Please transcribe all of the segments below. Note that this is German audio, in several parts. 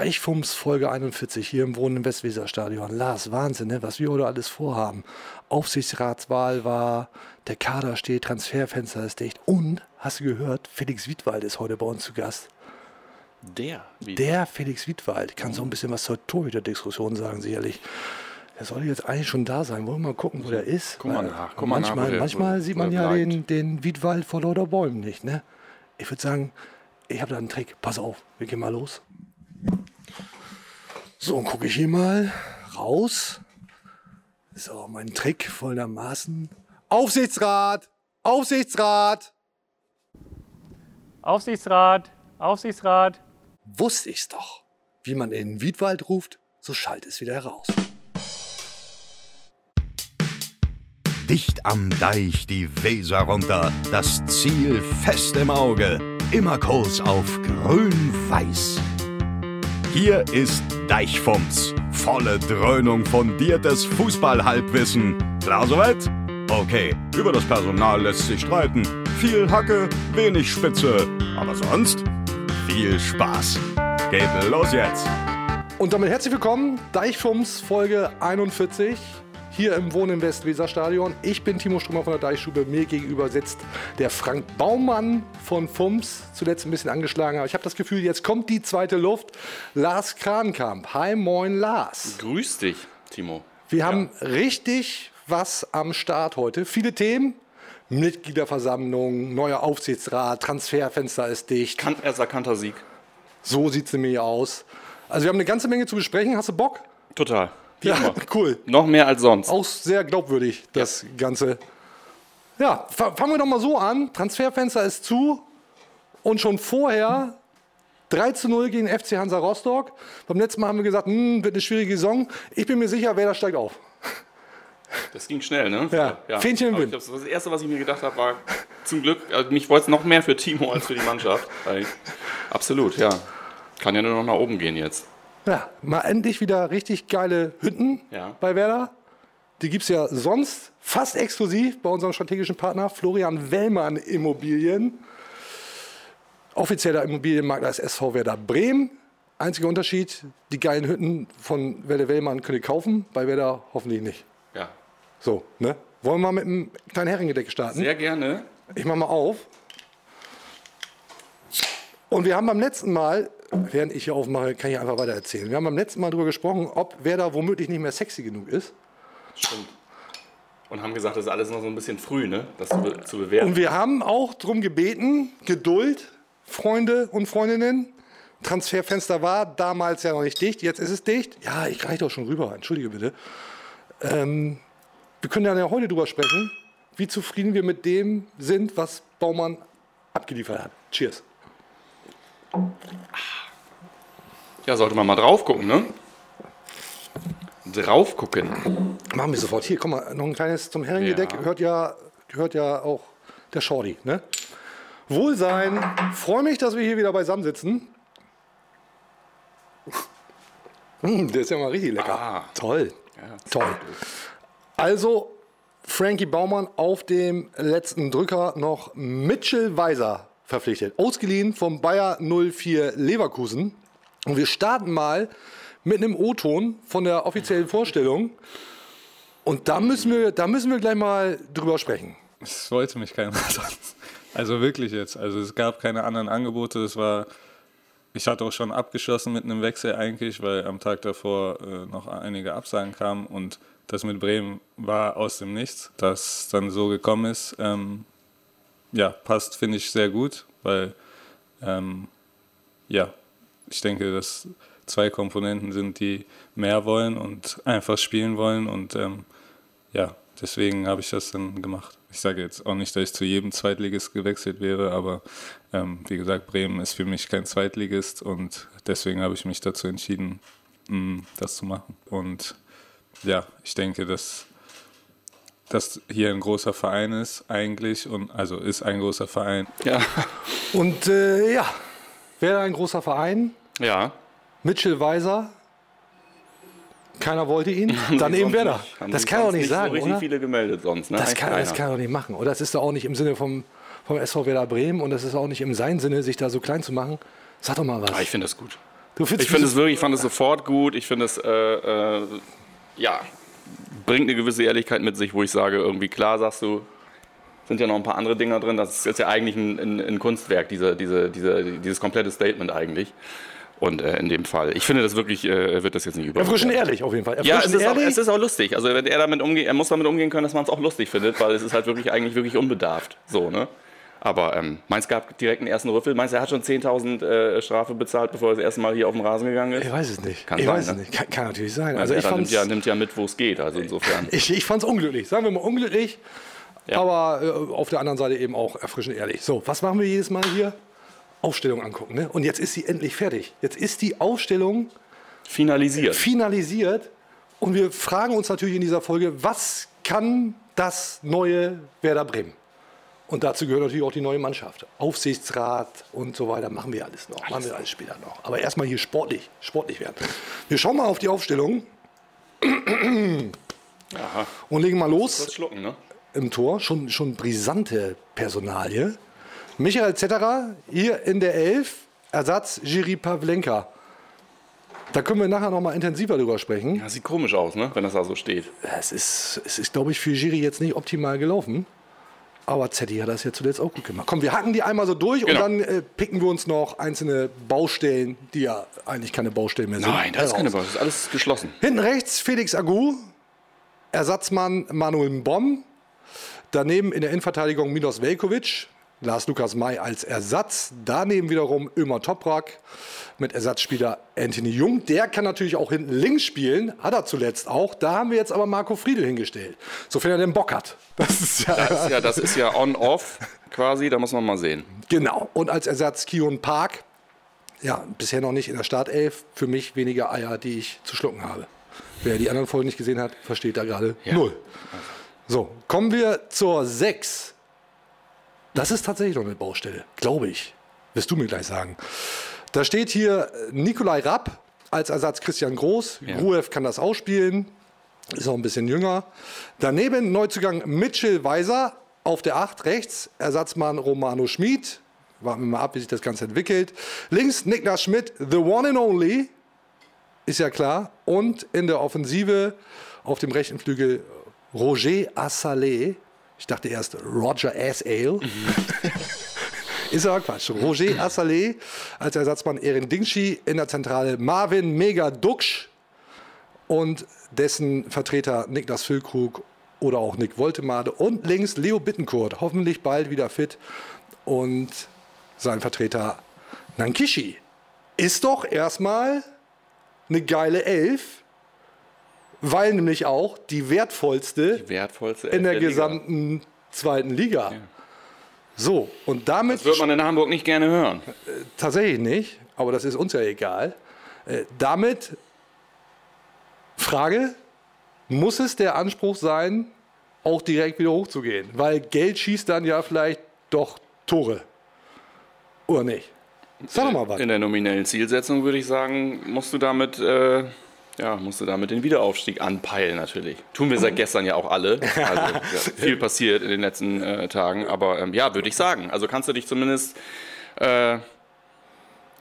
Deichfums Folge 41 hier im Wohnen im Westweserstadion. Lars, Wahnsinn, ne? was wir heute alles vorhaben. Aufsichtsratswahl war, der Kader steht, Transferfenster ist dicht. Und, hast du gehört, Felix Wiedwald ist heute bei uns zu Gast. Der? Wie? Der Felix Wiedwald kann so ein bisschen was zur Torhüter-Diskussion sagen, sicherlich. Der sollte jetzt eigentlich schon da sein. Wollen wir mal gucken, wo der ist? Guck mal nach, guck mal nach, manchmal der- manchmal sieht man er ja bleibt. den, den Wiedwald vor lauter Bäumen nicht. Ne? Ich würde sagen, ich habe da einen Trick. Pass auf, wir gehen mal los. So, und gucke ich hier mal raus. So, mein Trick folgendermaßen. Aufsichtsrat! Aufsichtsrat! Aufsichtsrat, Aufsichtsrat. Wusste ich's doch. Wie man in den Wiedwald ruft, so schallt es wieder heraus. Dicht am Deich die Weser runter, das Ziel fest im Auge, immer Kurs auf grün-weiß. Hier ist Deichfumms, volle Dröhnung fundiertes Fußballhalbwissen. Klar soweit? Okay, über das Personal lässt sich streiten. Viel Hacke, wenig Spitze, aber sonst viel Spaß. Geht los jetzt. Und damit herzlich willkommen, Deichfums Folge 41, hier im Wohnen im Westweserstadion. Ich bin Timo Strömer von der Deichstube. Mir gegenüber sitzt der Frank Baumann von Fums, zuletzt ein bisschen angeschlagen. Aber ich habe das Gefühl, jetzt kommt die zweite Luft. Lars Krankamp. Hi, moin, Lars. Grüß dich, Timo. Wir haben richtig was am Start heute. Viele Themen. Mitgliederversammlung, neuer Aufsichtsrat, Transferfenster ist dicht. Kan erst erkannter Sieg. So sieht es nämlich aus. Also wir haben eine ganze Menge zu besprechen. Hast du Bock? Total. Wie Ja, immer. cool. Noch mehr als sonst. Auch sehr glaubwürdig, das Ganze. Ja, fa- fangen wir doch mal so an. Transferfenster ist zu und schon vorher 3 zu 0 gegen FC Hansa Rostock. Beim letzten Mal haben wir gesagt, hm, wird eine schwierige Saison. Ich bin mir sicher, wer da steigt auf. Das ging schnell, ne? Ja, Fähnchen im Wind. Das erste, was ich mir gedacht habe, war zum Glück, also mich wollte es noch mehr für Timo als für die Mannschaft. Absolut, ja. Kann ja nur noch nach oben gehen jetzt. Ja, mal endlich wieder richtig geile Hütten Ja. bei Werder. Die gibt es ja sonst fast exklusiv bei unserem strategischen Partner Florian Wellmann Immobilien. Offizieller Immobilienmakler ist SV Werder Bremen. Einziger Unterschied, die geilen Hütten von Werder Wellmann könnt ihr kaufen, bei Werder hoffentlich nicht. Ja. So, ne? Wollen wir mal mit einem kleinen Herrengedeck starten? Sehr gerne. Ich mach mal auf. Und wir haben beim letzten Mal, während ich hier aufmache, kann ich einfach weiter erzählen. Wir haben beim letzten Mal darüber gesprochen, ob Werder womöglich nicht mehr sexy genug ist. Stimmt. Und haben gesagt, das ist alles noch so ein bisschen früh, ne? Das zu, be zu bewerten. Und wir haben auch darum gebeten, Geduld, Freunde und Freundinnen. Transferfenster war damals ja noch nicht dicht, jetzt ist es dicht. Ja, ich reiche doch schon rüber, entschuldige bitte. Ähm, wir können dann ja heute drüber sprechen, wie zufrieden wir mit dem sind, was Baumann abgeliefert hat. Cheers. Ja, sollte man mal drauf gucken, ne? Drauf gucken. Machen wir sofort. Hier, komm mal, noch ein kleines zum Herrengedeck. Ja. Gehört, ja, gehört ja auch der Shorty. Ne? Wohlsein. Freue mich, dass wir hier wieder beisammen sitzen. Hm, der ist ja mal richtig lecker. Ah. Toll. Ja, Toll. Also, Frankie Baumann auf dem letzten Drücker noch Mitchell Weiser verpflichtet. Ausgeliehen vom Bayer 04 Leverkusen. Und wir starten mal mit einem O-Ton von der offiziellen Vorstellung. Und da müssen wir, da müssen wir gleich mal drüber sprechen. Es wollte mich keiner sonst. Also wirklich jetzt. Also es gab keine anderen Angebote. Das war. Ich hatte auch schon abgeschlossen mit einem Wechsel eigentlich, weil am Tag davor äh, noch einige Absagen kamen und das mit Bremen war aus dem Nichts. Dass dann so gekommen ist, ähm, ja, passt, finde ich sehr gut, weil ähm, ja, ich denke, dass zwei Komponenten sind, die mehr wollen und einfach spielen wollen und ähm, ja, deswegen habe ich das dann gemacht. Ich sage jetzt auch nicht, dass ich zu jedem Zweitligist gewechselt wäre, aber ähm, wie gesagt, Bremen ist für mich kein Zweitligist und deswegen habe ich mich dazu entschieden, mh, das zu machen. Und ja, ich denke, dass das hier ein großer Verein ist eigentlich und also ist ein großer Verein. Ja. Und äh, ja, wäre ein großer Verein. Ja. Mitchell Weiser. Keiner wollte ihn. Dann eben Werder. nicht. Das kann er doch sonst nicht so sagen, richtig oder? viele gemeldet sonst, ne? Das kann, das kann er doch nicht machen. Und das ist doch auch nicht im Sinne vom, vom SV Werder Bremen und das ist auch nicht im seinen Sinne, sich da so klein zu machen. Sag doch mal was. Ah, ich finde das gut. Du findest Ich finde es wirklich, ich fand es sofort gut. Ich finde es, äh, äh, ja, bringt eine gewisse Ehrlichkeit mit sich, wo ich sage, irgendwie klar sagst du, sind ja noch ein paar andere Dinger drin. Das ist jetzt ja eigentlich ein, ein, ein Kunstwerk, diese, diese, diese, dieses komplette Statement eigentlich. Und äh, in dem Fall, ich finde das wirklich, äh, wird das jetzt nicht Erfrischend überraschen. ehrlich auf jeden Fall. Ja, es Erfrischend ist, auch, es ist auch lustig. Also wenn er damit umgeht, er muss damit umgehen können, dass man es auch lustig findet, weil es ist halt wirklich eigentlich wirklich unbedarft. So, ne? Aber ähm, Mainz gab direkt einen ersten Rüffel. Meinst du, er hat schon 10.000 äh, Strafe bezahlt, bevor er das erste Mal hier auf dem Rasen gegangen ist? ich weiß es nicht. Kann ich sein, weiß es ne? nicht. Kann, kann natürlich sein. Also Also ich er fand nimmt ja, nimmt ja mit, wo es geht. Also insofern. ich, ich fand's unglücklich. Sagen wir mal unglücklich. Ja. Aber äh, auf der anderen Seite eben auch erfrischend ehrlich. So, was machen wir jedes Mal hier? Aufstellung angucken. Ne? Und jetzt ist sie endlich fertig. Jetzt ist die Aufstellung Finalisiert. finalisiert. Und wir fragen uns natürlich in dieser Folge, was kann das neue Werder Bremen? Und dazu gehört natürlich auch die neue Mannschaft. Aufsichtsrat und so weiter machen wir alles noch. Machen wir alles später noch. Aber erstmal hier sportlich, sportlich werden. Wir schauen mal auf die Aufstellung und legen mal los Das Schlucken, ne? im Tor. Schon, schon brisante Personalie. Michael Zetterer hier in der Elf. Ersatz Jiri Pavlenka. Da können wir nachher noch mal intensiver drüber sprechen. Das sieht komisch aus, ne? wenn das da so steht. Es ist, es ist glaube ich, für Jiri jetzt nicht optimal gelaufen. Aber Zetti hat das ja zuletzt auch gut gemacht. Komm, wir hacken die einmal so durch Genau. und dann äh, picken wir uns noch einzelne Baustellen, die ja eigentlich keine Baustellen mehr sind. Nein, das ist keine heraus. Baustelle. Das ist alles geschlossen. Hinten rechts Felix Agu, Ersatzmann Manuel Bomb. Daneben in der Innenverteidigung Milos Velkovic, Lars Lukas May als Ersatz. Daneben wiederum Ömer Toprak mit Ersatzspieler Anthony Jung. Der kann natürlich auch hinten links spielen, hat er zuletzt auch. Da haben wir jetzt aber Marco Friedel hingestellt, sofern er den Bock hat. Das ist ja, Das ist ja, das ist ja on-off quasi, da muss man mal sehen. genau. Und als Ersatz Kion Park. Ja, bisher noch nicht in der Startelf. Für mich weniger Eier, die ich zu schlucken habe. Wer die anderen Folgen nicht gesehen hat, versteht da gerade null. So, kommen wir zur 6. Das ist tatsächlich noch eine Baustelle, glaube ich. Wirst du mir gleich sagen. Da steht hier äh, Nikolai Rapp als Ersatz Christian Groß. Ja. Gruev kann das ausspielen, ist auch ein bisschen jünger. Daneben Neuzugang Mitchell Weiser auf der 8 rechts, Ersatzmann Romano Schmid. Warten wir mal ab, wie sich das Ganze entwickelt. Links Niklas Schmidt, the one and only, ist ja klar. Und in der Offensive auf dem rechten Flügel Roger Assalé. Ich dachte erst Roger Asale. Ist aber Quatsch. Roger Assalé als Ersatzmann Erin Dingschi in der Zentrale Marvin Mega Duxch und dessen Vertreter Niklas Füllkrug oder auch Nick Woltemade und links Leo Bittenkurt, hoffentlich bald wieder fit und sein Vertreter Nankishi. Ist doch erstmal eine geile Elf, weil nämlich auch die wertvollste Wertvollste in der Liga. gesamten zweiten Liga. So, und damit Das wird man in Hamburg nicht gerne hören. tatsächlich nicht, aber das ist uns ja egal. Äh, damit Frage, muss es der Anspruch sein, auch direkt wieder hochzugehen? Weil Geld schießt dann ja vielleicht doch Tore. Oder nicht? Sag doch mal was. In der nominellen Zielsetzung würde ich sagen, musst du damit, äh, ja, musst du damit den Wiederaufstieg anpeilen natürlich. Tun wir seit gestern ja auch alle. Also ja, viel passiert in den letzten äh, Tagen, aber ähm, ja, würde ich sagen. Also kannst du dich zumindest, äh,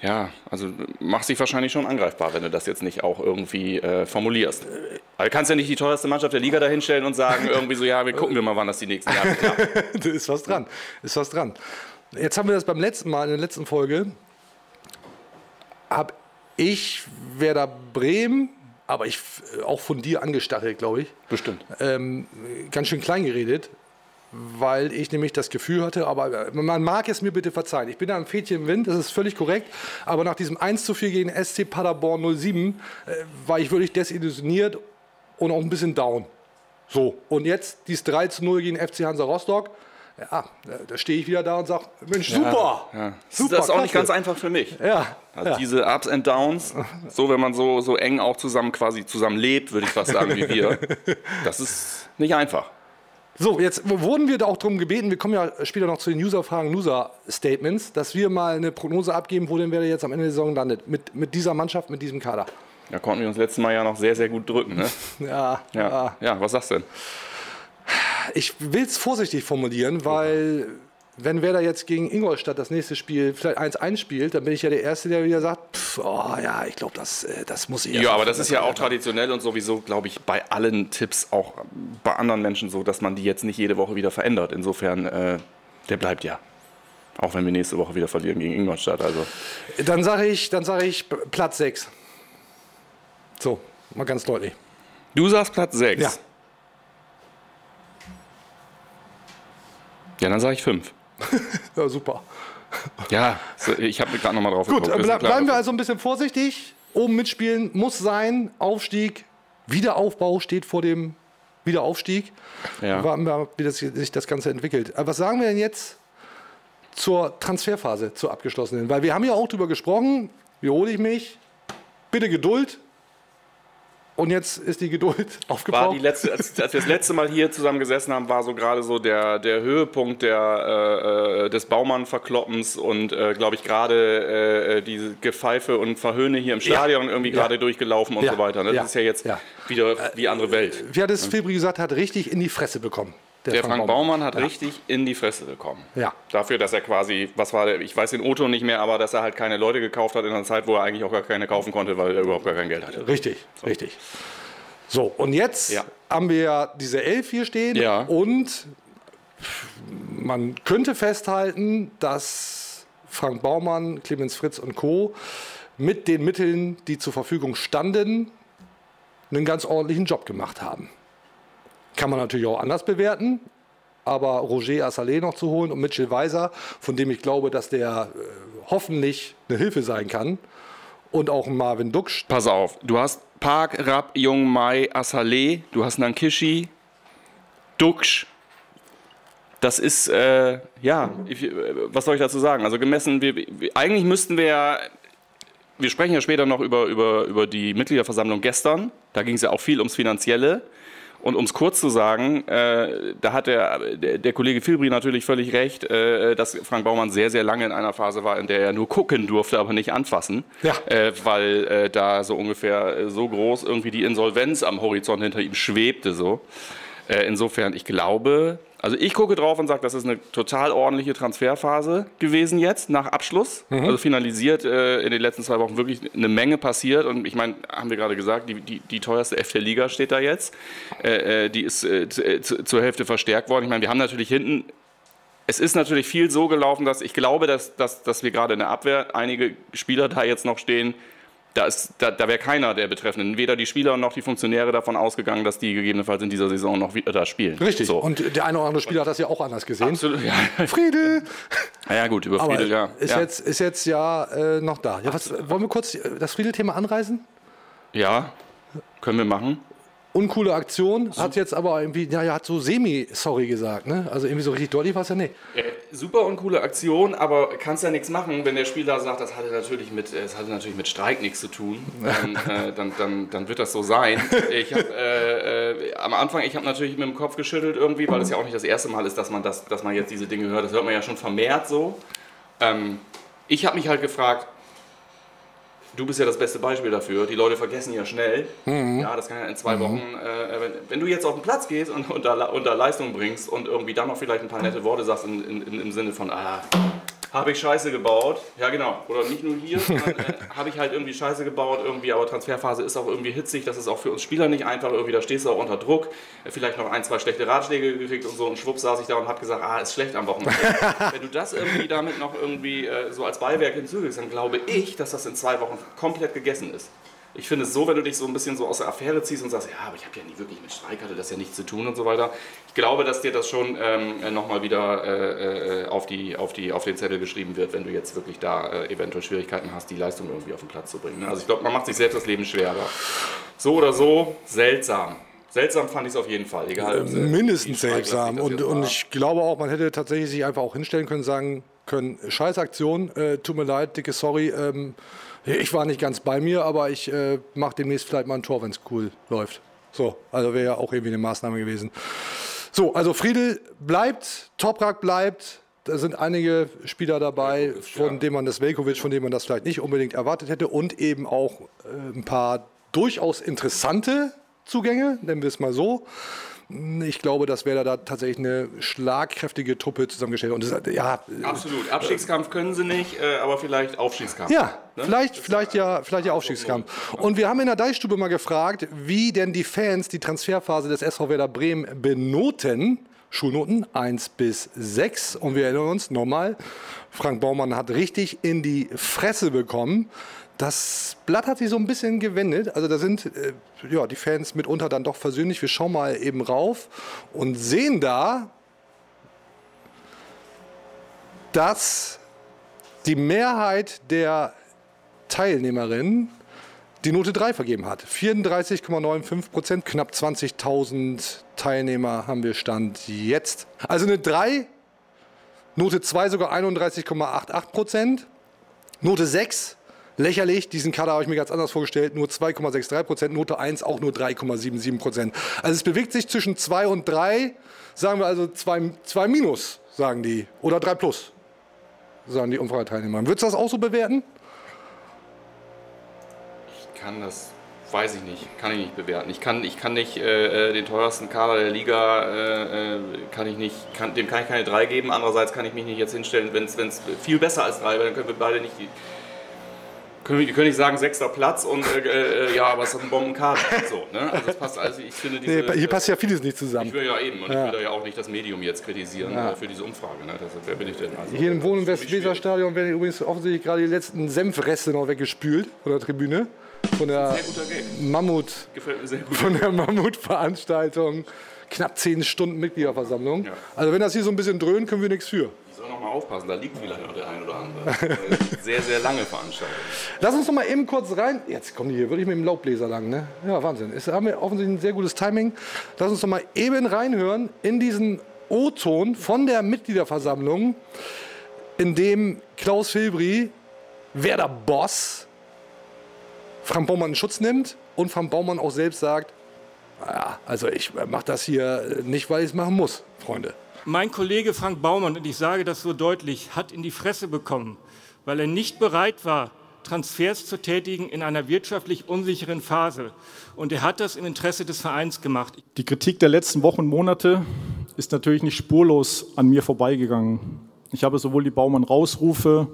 ja, also machst dich wahrscheinlich schon angreifbar, wenn du das jetzt nicht auch irgendwie äh, formulierst. Aber du kannst ja nicht die teuerste Mannschaft der Liga dahinstellen und sagen irgendwie so, ja, wir gucken wir mal, wann das die nächsten Jahre klappt. da ist was dran. Ist was dran. Jetzt haben wir das beim letzten Mal, in der letzten Folge, habe ich Werder Bremen, aber ich äh, auch von dir angestachelt, glaube ich, Bestimmt. ähm, ganz schön klein geredet, weil ich nämlich das Gefühl hatte, aber man mag es mir bitte verzeihen. Ich bin da ein Fädchen im Wind, das ist völlig korrekt, aber nach diesem 1 zu 4 gegen SC Paderborn 07 äh, war ich wirklich desillusioniert und auch ein bisschen down. So, und jetzt dieses 3 zu 0 gegen FC Hansa Rostock. Ja, da- stehe ich wieder da und sage, Mensch, super. Ja. Super, das ist auch nicht ganz einfach für mich. Ja, Also ja. diese Ups and Downs, so wenn man so, so eng auch zusammen quasi zusammen lebt, würde ich fast sagen, wie wir, das ist nicht einfach. So, jetzt wurden wir da auch darum gebeten, wir kommen ja später noch zu den User-Fragen, User-Statements, dass wir mal eine Prognose abgeben, wo denn wer jetzt am Ende der Saison landet. Mit, mit dieser Mannschaft, mit diesem Kader. Da konnten wir uns letztes Mal ja noch sehr, sehr gut drücken. Ne? Ja, Ja. ja, was sagst du denn? Ich will es vorsichtig formulieren, weil wenn Werder jetzt gegen Ingolstadt das nächste Spiel vielleicht 1-1 spielt, dann bin ich ja der Erste, der wieder sagt, pff, oh, ja, ich glaube, das, äh, das muss ich. Ja, aber das ist ja auch traditionell und sowieso, glaube ich, bei allen Tipps, auch bei anderen Menschen so, dass man die jetzt nicht jede Woche wieder verändert. Insofern, äh, der bleibt ja. Auch wenn wir nächste Woche wieder verlieren gegen Ingolstadt. Also. Dann sage ich, dann sage ich Platz 6. So, mal ganz deutlich. Du sagst Platz 6. Ja. Ja, dann sage ich 5. Ja, super. Ja, ich habe gerade nochmal drauf Gut, geguckt. ble klar. bleiben wir also ein bisschen vorsichtig. Oben mitspielen muss sein. Aufstieg, Wiederaufbau steht vor dem Wiederaufstieg. Ja. Warten wir, wie das, sich das Ganze entwickelt. Aber was sagen wir denn jetzt zur Transferphase, zur abgeschlossenen? Weil wir haben ja auch drüber gesprochen. Wiederhole ich mich. Bitte Geduld. Und jetzt ist die Geduld war aufgebraucht. die letzte, als, als wir das letzte Mal hier zusammen gesessen haben, war so gerade so der, der Höhepunkt der, äh, äh, des Baumann-Verkloppens und, äh, glaube ich, gerade äh, diese Gepfeife und Verhöhne hier im Stadion irgendwie Ja. gerade durchgelaufen und Ja. so weiter. Ne? Das Ja. ist ja jetzt Ja. wieder die andere Welt. Wie hat es Filbri gesagt, hat richtig in die Fresse bekommen. Der Frank Baumann hat Ja. richtig in die Fresse bekommen. Ja. Dafür, dass er quasi, was war der, ich weiß den Otto nicht mehr, aber dass er halt keine Leute gekauft hat in einer Zeit, wo er eigentlich auch gar keine kaufen konnte, weil er überhaupt gar kein Geld hatte. Richtig, richtig. So, und jetzt Ja. haben wir ja diese Elf hier stehen Ja. und man könnte festhalten, dass Frank Baumann, Clemens Fritz und Co. mit den Mitteln, die zur Verfügung standen, einen ganz ordentlichen Job gemacht haben. Kann man natürlich auch anders bewerten, aber Roger Assalé noch zu holen und Mitchell Weiser, von dem ich glaube, dass der äh, hoffentlich eine Hilfe sein kann, und auch Marvin Duksch, Pass auf, du hast Park, Rapp, Jung, Mai, Assalé, du hast Nankishi, Duksch. Das ist, äh, ja, ich, äh, was soll ich dazu sagen? Also gemessen, wir, wir, eigentlich müssten wir ja, wir sprechen ja später noch über, über, über die Mitgliederversammlung gestern, da ging es ja auch viel ums Finanzielle. Und um es kurz zu sagen, äh, da hat der, der, Kollege Filbri natürlich völlig recht, äh, dass Frank Baumann sehr, sehr lange in einer Phase war, in der er nur gucken durfte, aber nicht anfassen. Ja. Äh, weil äh, da so ungefähr äh, so groß irgendwie die Insolvenz am Horizont hinter ihm schwebte. So. Äh, insofern, ich glaube, also ich gucke drauf und sage, das ist eine total ordentliche Transferphase gewesen jetzt nach Abschluss. Also finalisiert äh, in den letzten zwei Wochen wirklich eine Menge passiert. Und ich meine, haben wir gerade gesagt, die, die, die teuerste F der Liga steht da jetzt. Äh, äh, die ist äh, äh, zu, zur Hälfte verstärkt worden. Ich meine, wir haben natürlich hinten es ist natürlich viel so gelaufen, dass ich glaube, dass, dass, dass wir gerade in der Abwehr einige Spieler da jetzt noch stehen. Da, ist- da, da wäre keiner der Betreffenden, weder die Spieler noch die Funktionäre davon ausgegangen, dass die gegebenenfalls in dieser Saison noch wieder da spielen. Richtig. So. Und der eine oder andere Spieler hat das ja auch anders gesehen. Absolut, ja. Friedel! Na ja, gut, über Friedel, ja. ist, ja. Jetzt, ist jetzt ja äh, noch da. Ja, was, wollen wir kurz das Friedel-Thema anreißen? ja, können wir machen. Uncoole Aktion, hat jetzt aber irgendwie, ja, ja, hat so semi-sorry gesagt, ne? Also irgendwie so richtig deutlich war es ja nicht. Äh, super und coole Aktion, aber kannst ja nichts machen, wenn der Spieler sagt, das hatte natürlich mit, es hatte natürlich mit Streik nichts zu tun. Dann, äh, dann, dann, dann wird das so sein. Ich habe äh, äh, am Anfang, ich habe natürlich mit dem Kopf geschüttelt irgendwie, weil es ja auch nicht das erste Mal ist, dass man das, dass man jetzt diese Dinge hört. Das hört man ja schon vermehrt so. Ähm, ich habe mich halt gefragt, du bist ja das beste Beispiel dafür. Die Leute vergessen ja schnell. Ja, das kann ja in zwei Wochen, äh, wenn, wenn du jetzt auf den Platz gehst und, und, da, und da Leistung bringst und irgendwie dann noch vielleicht ein paar nette Worte sagst in, in, im Sinne von, ah, habe ich Scheiße gebaut. Ja, genau. Oder nicht nur hier, sondern äh, habe ich halt irgendwie Scheiße gebaut irgendwie, aber Transferphase ist auch irgendwie hitzig. Das ist auch für uns Spieler nicht einfach. Irgendwie, da stehst du auch unter Druck. Vielleicht noch ein, zwei schlechte Ratschläge gekriegt und so. Und schwupp saß ich da und habe gesagt, ah, ist schlecht am Wochenende. Wenn du das irgendwie damit noch irgendwie äh, so als Beiwerk hinzufügst, dann glaube ich, dass das in zwei Wochen komplett gegessen ist. Ich finde es so, wenn du dich so ein bisschen so aus der Affäre ziehst und sagst, ja, aber ich habe ja nie wirklich mit Streik, hatte das ja nichts zu tun und so weiter. Ich glaube, dass dir das schon ähm, nochmal wieder äh, äh, auf, die, auf, die, auf den Zettel geschrieben wird, wenn du jetzt wirklich da äh, eventuell Schwierigkeiten hast, die Leistung irgendwie auf den Platz zu bringen. ne? Also ich glaube, man macht sich selbst das Leben schwerer. So oder so, seltsam. Seltsam fand ich es auf jeden Fall. Egal, sie- Mindestens seltsam. Und, und ich glaube auch, man hätte tatsächlich sich einfach auch hinstellen können, sagen können, scheiß Aktion, äh, tut mir leid, dicke Sorry, ähm, ich war nicht ganz bei mir, aber ich äh, mache demnächst vielleicht mal ein Tor, wenn es cool läuft. So, also wäre ja auch irgendwie eine Maßnahme gewesen. So, also Friedel bleibt, Toprak bleibt. Da sind einige Spieler dabei, von denen man das Velkovic, von denen man das vielleicht nicht unbedingt erwartet hätte und eben auch äh, ein paar durchaus interessante Zugänge, nennen wir es mal so. Ich glaube, dass Werder da tatsächlich eine schlagkräftige Truppe zusammengestellt hat. Und das, ja, Absolut. Abstiegskampf können sie nicht, äh, aber vielleicht Aufstiegskampf. ja, vielleicht, vielleicht ja, vielleicht ja Aufstiegskampf. Und wir haben in der Deichstube mal gefragt, wie denn die Fans die Transferphase des SV Werder Bremen benoten. Schulnoten 1 bis 6. Und wir erinnern uns nochmal, Frank Baumann hat richtig in die Fresse bekommen. Das Blatt hat sich so ein bisschen gewendet. Also da sind äh, ja, die Fans mitunter dann doch versöhnlich. Wir schauen mal eben rauf und sehen da, dass die Mehrheit der Teilnehmerinnen die Note 3 vergeben hat. 34,95 Prozent, knapp 20.000 Teilnehmer haben wir Stand jetzt. Also eine 3, Note 2 sogar 31,88 Prozent, Note 6 lächerlich, diesen Kader habe ich mir ganz anders vorgestellt, nur 2,63 Prozent, Note 1 auch nur 3,77 Prozent. Also es bewegt sich zwischen 2 und 3, sagen wir also 2, 2 minus, sagen die, oder 3 plus, sagen die Umfrageteilnehmer. Würdest du das auch so bewerten? Ich kann das, weiß ich nicht, kann ich nicht bewerten. Ich kann, ich kann nicht äh, äh, den teuersten Kader der Liga, äh, äh, kann ich nicht, kann, dem kann ich keine 3 geben. Andererseits kann ich mich nicht jetzt hinstellen, wenn es viel besser als 3 wäre, dann können wir beide nicht... Können können nicht sagen, sechster Platz und äh, äh, ja, aber es hat einen Bombenkader. So, ne? Also das passt also, ich finde diese, Nee, hier passt ja vieles nicht zusammen. Ich will ja eben, und ich will da ja auch nicht das Medium jetzt kritisieren äh, für diese Umfrage. Ne? Das, wer bin ich denn? Also, Hier im Wohn- und Westweserstadion werden übrigens offensichtlich gerade die letzten Senfreste noch weggespült von der Tribüne. Von der. Mammut, Gefällt mir sehr gut. von der Mammutveranstaltung. Knapp zehn Stunden Mitgliederversammlung. Ja. Also wenn das hier so ein bisschen dröhnt, können wir nichts für. Mal aufpassen, da liegt vielleicht noch der ein oder andere. sehr, sehr lange Veranstaltung. Lass uns noch mal eben kurz rein. Jetzt kommen die hier wirklich mit dem Laubbläser lang, ne? Ja, Wahnsinn. Es haben wir offensichtlich ein sehr gutes Timing. Lass uns noch mal eben reinhören in diesen O-Ton von der Mitgliederversammlung, in dem Klaus Filbri, wer der Boss, Frank Baumann in Schutz nimmt und Frank Baumann auch selbst sagt, ja, also ich mache das hier nicht, weil ich es machen muss, Freunde. Mein Kollege Frank Baumann, und ich sage das so deutlich, hat in die Fresse bekommen, weil er nicht bereit war, Transfers zu tätigen in einer wirtschaftlich unsicheren Phase. Und er hat das im Interesse des Vereins gemacht. Die Kritik der letzten Wochen und Monate ist natürlich nicht spurlos an mir vorbeigegangen. Ich habe sowohl die Baumann-Rausrufe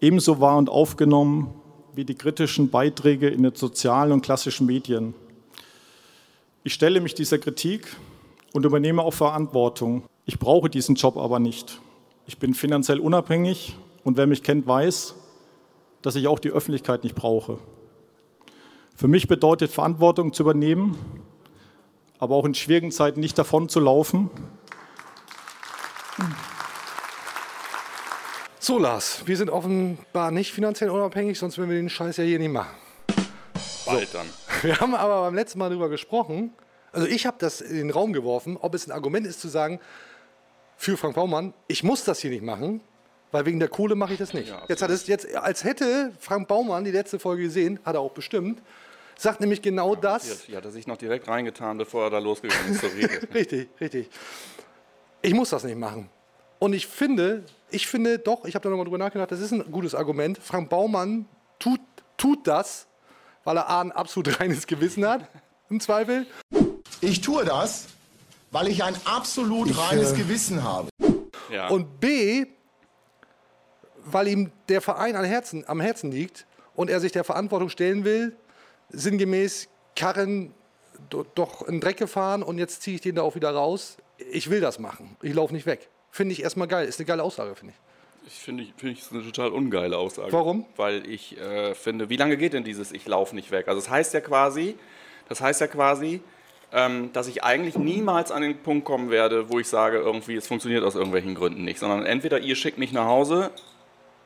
ebenso wahr und aufgenommen wie die kritischen Beiträge in den sozialen und klassischen Medien. Ich stelle mich dieser Kritik und übernehme auch Verantwortung. Ich brauche diesen Job aber nicht. Ich bin finanziell unabhängig und wer mich kennt, weiß, dass ich auch die Öffentlichkeit nicht brauche. Für mich bedeutet Verantwortung zu übernehmen, aber auch in schwierigen Zeiten nicht davon zu laufen. So, Lars, wir sind offenbar nicht finanziell unabhängig, sonst würden wir den Scheiß ja hier nicht machen. Bald dann. Wir haben aber beim letzten Mal darüber gesprochen, also ich habe das in den Raum geworfen, ob es ein Argument ist zu sagen, für Frank Baumann, ich muss das hier nicht machen, weil wegen der Kohle mache ich das nicht. Ja, jetzt hat es jetzt, als hätte Frank Baumann die letzte Folge gesehen, hat er auch bestimmt, sagt nämlich genau das. Hier hat er sich noch direkt reingetan, bevor er da losgegangen ist zur Rede. Richtig, richtig. Ich muss das nicht machen. Und ich finde, ich finde doch, ich habe da nochmal drüber nachgedacht, das ist ein gutes Argument. Frank Baumann tut, tut das, weil er A, ein absolut reines Gewissen hat, im Zweifel. Ich tue das, weil ich ein absolut reines Gewissen habe. Ja. Und B, weil ihm der Verein am Herzen, am Herzen liegt und er sich der Verantwortung stellen will, sinngemäß Karren do- doch in den Dreck gefahren und jetzt ziehe ich den da auch wieder raus. Ich will das machen. Ich laufe nicht weg. Finde ich erstmal geil. Ist eine geile Aussage, finde ich. Ich finde, ich, finde ich, ist eine total ungeile Aussage. Warum? Weil ich äh, finde, wie lange geht denn dieses Ich laufe nicht weg? Also das heißt ja quasi, das heißt ja quasi, dass ich eigentlich niemals an den Punkt kommen werde, wo ich sage, irgendwie, es funktioniert aus irgendwelchen Gründen nicht, sondern entweder ihr schickt mich nach Hause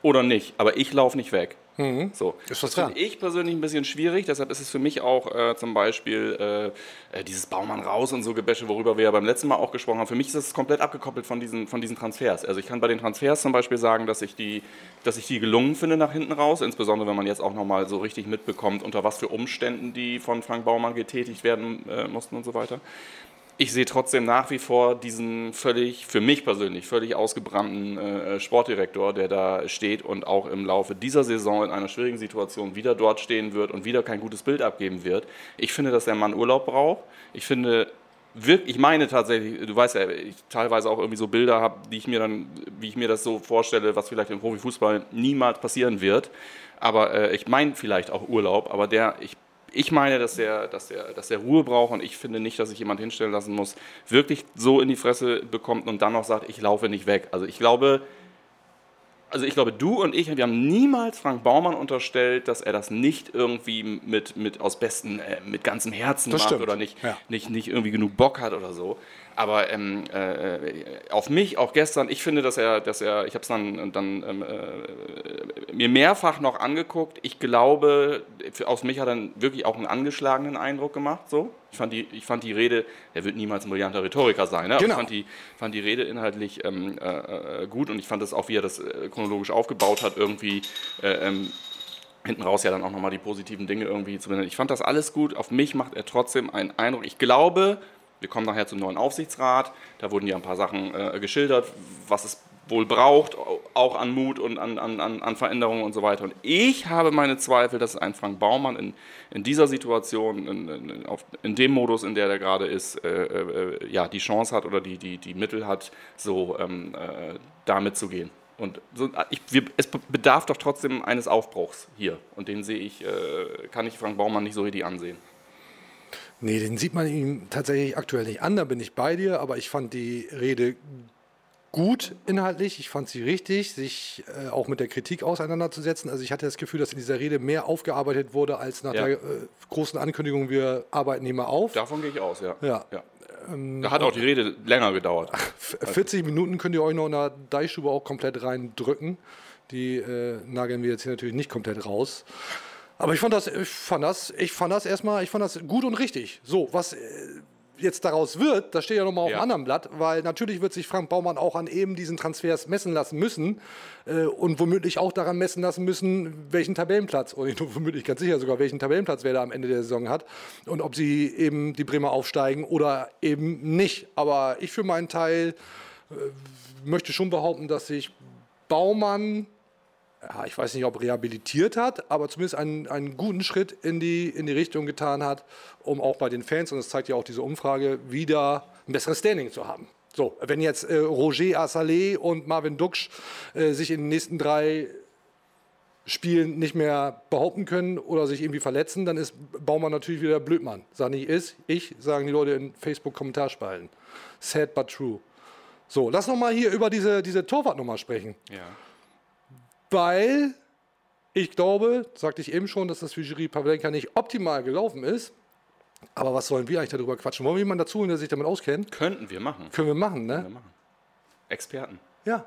oder nicht, aber ich laufe nicht weg. So. Mhm. Ist was das finde ich persönlich ein bisschen schwierig, deshalb ist es für mich auch äh, zum Beispiel äh, äh, dieses Baumann raus und so Gebäsche, worüber wir ja beim letzten Mal auch gesprochen haben. Für mich ist das komplett abgekoppelt von diesen, von diesen Transfers. Also ich kann bei den Transfers zum Beispiel sagen, dass ich die, dass ich die gelungen finde nach hinten raus, insbesondere wenn man jetzt auch nochmal so richtig mitbekommt, unter was für Umständen die von Frank Baumann getätigt werden äh, mussten und so weiter. Ich sehe trotzdem nach wie vor diesen völlig, für mich persönlich, völlig ausgebrannten äh, Sportdirektor, der da steht und auch im Laufe dieser Saison in einer schwierigen Situation wieder dort stehen wird und wieder kein gutes Bild abgeben wird. Ich finde, dass der Mann Urlaub braucht. Ich finde, ich meine tatsächlich, du weißt ja, ich teilweise auch irgendwie so Bilder habe, die ich mir dann, wie ich mir das so vorstelle, was vielleicht im Profifußball niemals passieren wird. Aber äh, ich meine vielleicht auch Urlaub, aber der, ich, ich meine, dass der, dass, der, dass der Ruhe braucht und ich finde nicht, dass sich jemand hinstellen lassen muss, wirklich so in die Fresse bekommt und dann noch sagt, ich laufe nicht weg. Also ich glaube, also ich glaube, du und ich, wir haben niemals Frank Baumann unterstellt, dass er das nicht irgendwie mit, mit aus besten, äh, mit ganzem Herzen Das macht stimmt. oder nicht, Ja. nicht, nicht irgendwie genug Bock hat oder so. Aber ähm, äh, auf mich, auch gestern, ich finde, dass er, dass er, ich habe es dann, dann ähm, äh, mir mehrfach noch angeguckt. Ich glaube, aus mich hat er wirklich auch einen angeschlagenen Eindruck gemacht. So. Ich, fand die, ich fand die Rede, er wird niemals ein brillanter Rhetoriker sein, ne? Genau. ich fand die, fand die Rede inhaltlich ähm, äh, äh, gut und ich fand das auch, wie er das äh, chronologisch aufgebaut hat, irgendwie. Äh, ähm, hinten raus ja dann auch nochmal die positiven Dinge irgendwie zu benennen. Ich fand das alles gut. Auf mich macht er trotzdem einen Eindruck. Ich glaube, wir kommen nachher zum neuen Aufsichtsrat. Da wurden ja ein paar Sachen äh, geschildert, was es wohl braucht, auch an Mut und an, an, an Veränderungen und so weiter. Und ich habe meine Zweifel, dass ein Frank Baumann in, in dieser Situation, in, in, auf, in dem Modus, in der er gerade ist, äh, äh, ja, die Chance hat oder die, die, die Mittel hat, so ähm, äh, damit zu gehen. Und so, ich, wir, es bedarf doch trotzdem eines Aufbruchs hier. Und den sehe ich, äh, kann ich Frank Baumann nicht so richtig ansehen. Nee, den sieht man ihm tatsächlich aktuell nicht an, da bin ich bei dir, aber ich fand die Rede gut inhaltlich, ich fand sie richtig, sich äh, auch mit der Kritik auseinanderzusetzen. Also ich hatte das Gefühl, dass in dieser Rede mehr aufgearbeitet wurde als nach Ja. der äh, großen Ankündigung, wir arbeiten hier mal auf. Davon gehe ich aus, ja. Ja. ja. Da hat auch die Rede länger gedauert. F- 40 Minuten könnt ihr euch noch in der Deichstube auch komplett reindrücken. Die äh, nageln wir jetzt hier natürlich nicht komplett raus. Aber ich fand das, ich fand das, ich fand das erstmal, ich fand das gut und richtig. So, was äh, jetzt daraus wird, das steht ja nochmal auf Ja. einem anderen Blatt, weil natürlich wird sich Frank Baumann auch an eben diesen Transfers messen lassen müssen äh, und womöglich auch daran messen lassen müssen, welchen Tabellenplatz, nur womöglich ganz sicher sogar, welchen Tabellenplatz wer da am Ende der Saison hat und ob sie eben die Bremer aufsteigen oder eben nicht. Aber ich für meinen Teil möchte schon behaupten, dass sich Baumann, ja, ich weiß nicht, ob rehabilitiert hat, aber zumindest einen, einen guten Schritt in die, in die Richtung getan hat, um auch bei den Fans, und das zeigt ja auch diese Umfrage, wieder ein besseres Standing zu haben. So, wenn jetzt äh, Roger Assalé und Marvin Duksch äh, sich in den nächsten drei Spielen nicht mehr behaupten können oder sich irgendwie verletzen, dann ist Baumann natürlich wieder Blödmann. Sag nicht ist, ich, sagen die Leute in Facebook-Kommentarspalten. Sad but true. So, lass noch mal hier über diese, diese Torwartnummer sprechen. Ja. Weil ich glaube, sagte ich eben schon, dass das für Jury Pavlenka nicht optimal gelaufen ist. Aber was sollen wir eigentlich darüber quatschen? Wollen wir jemanden dazu, holen, der sich damit auskennt? Könnten wir machen. Können wir machen, ne? Wir machen. Experten. Ja.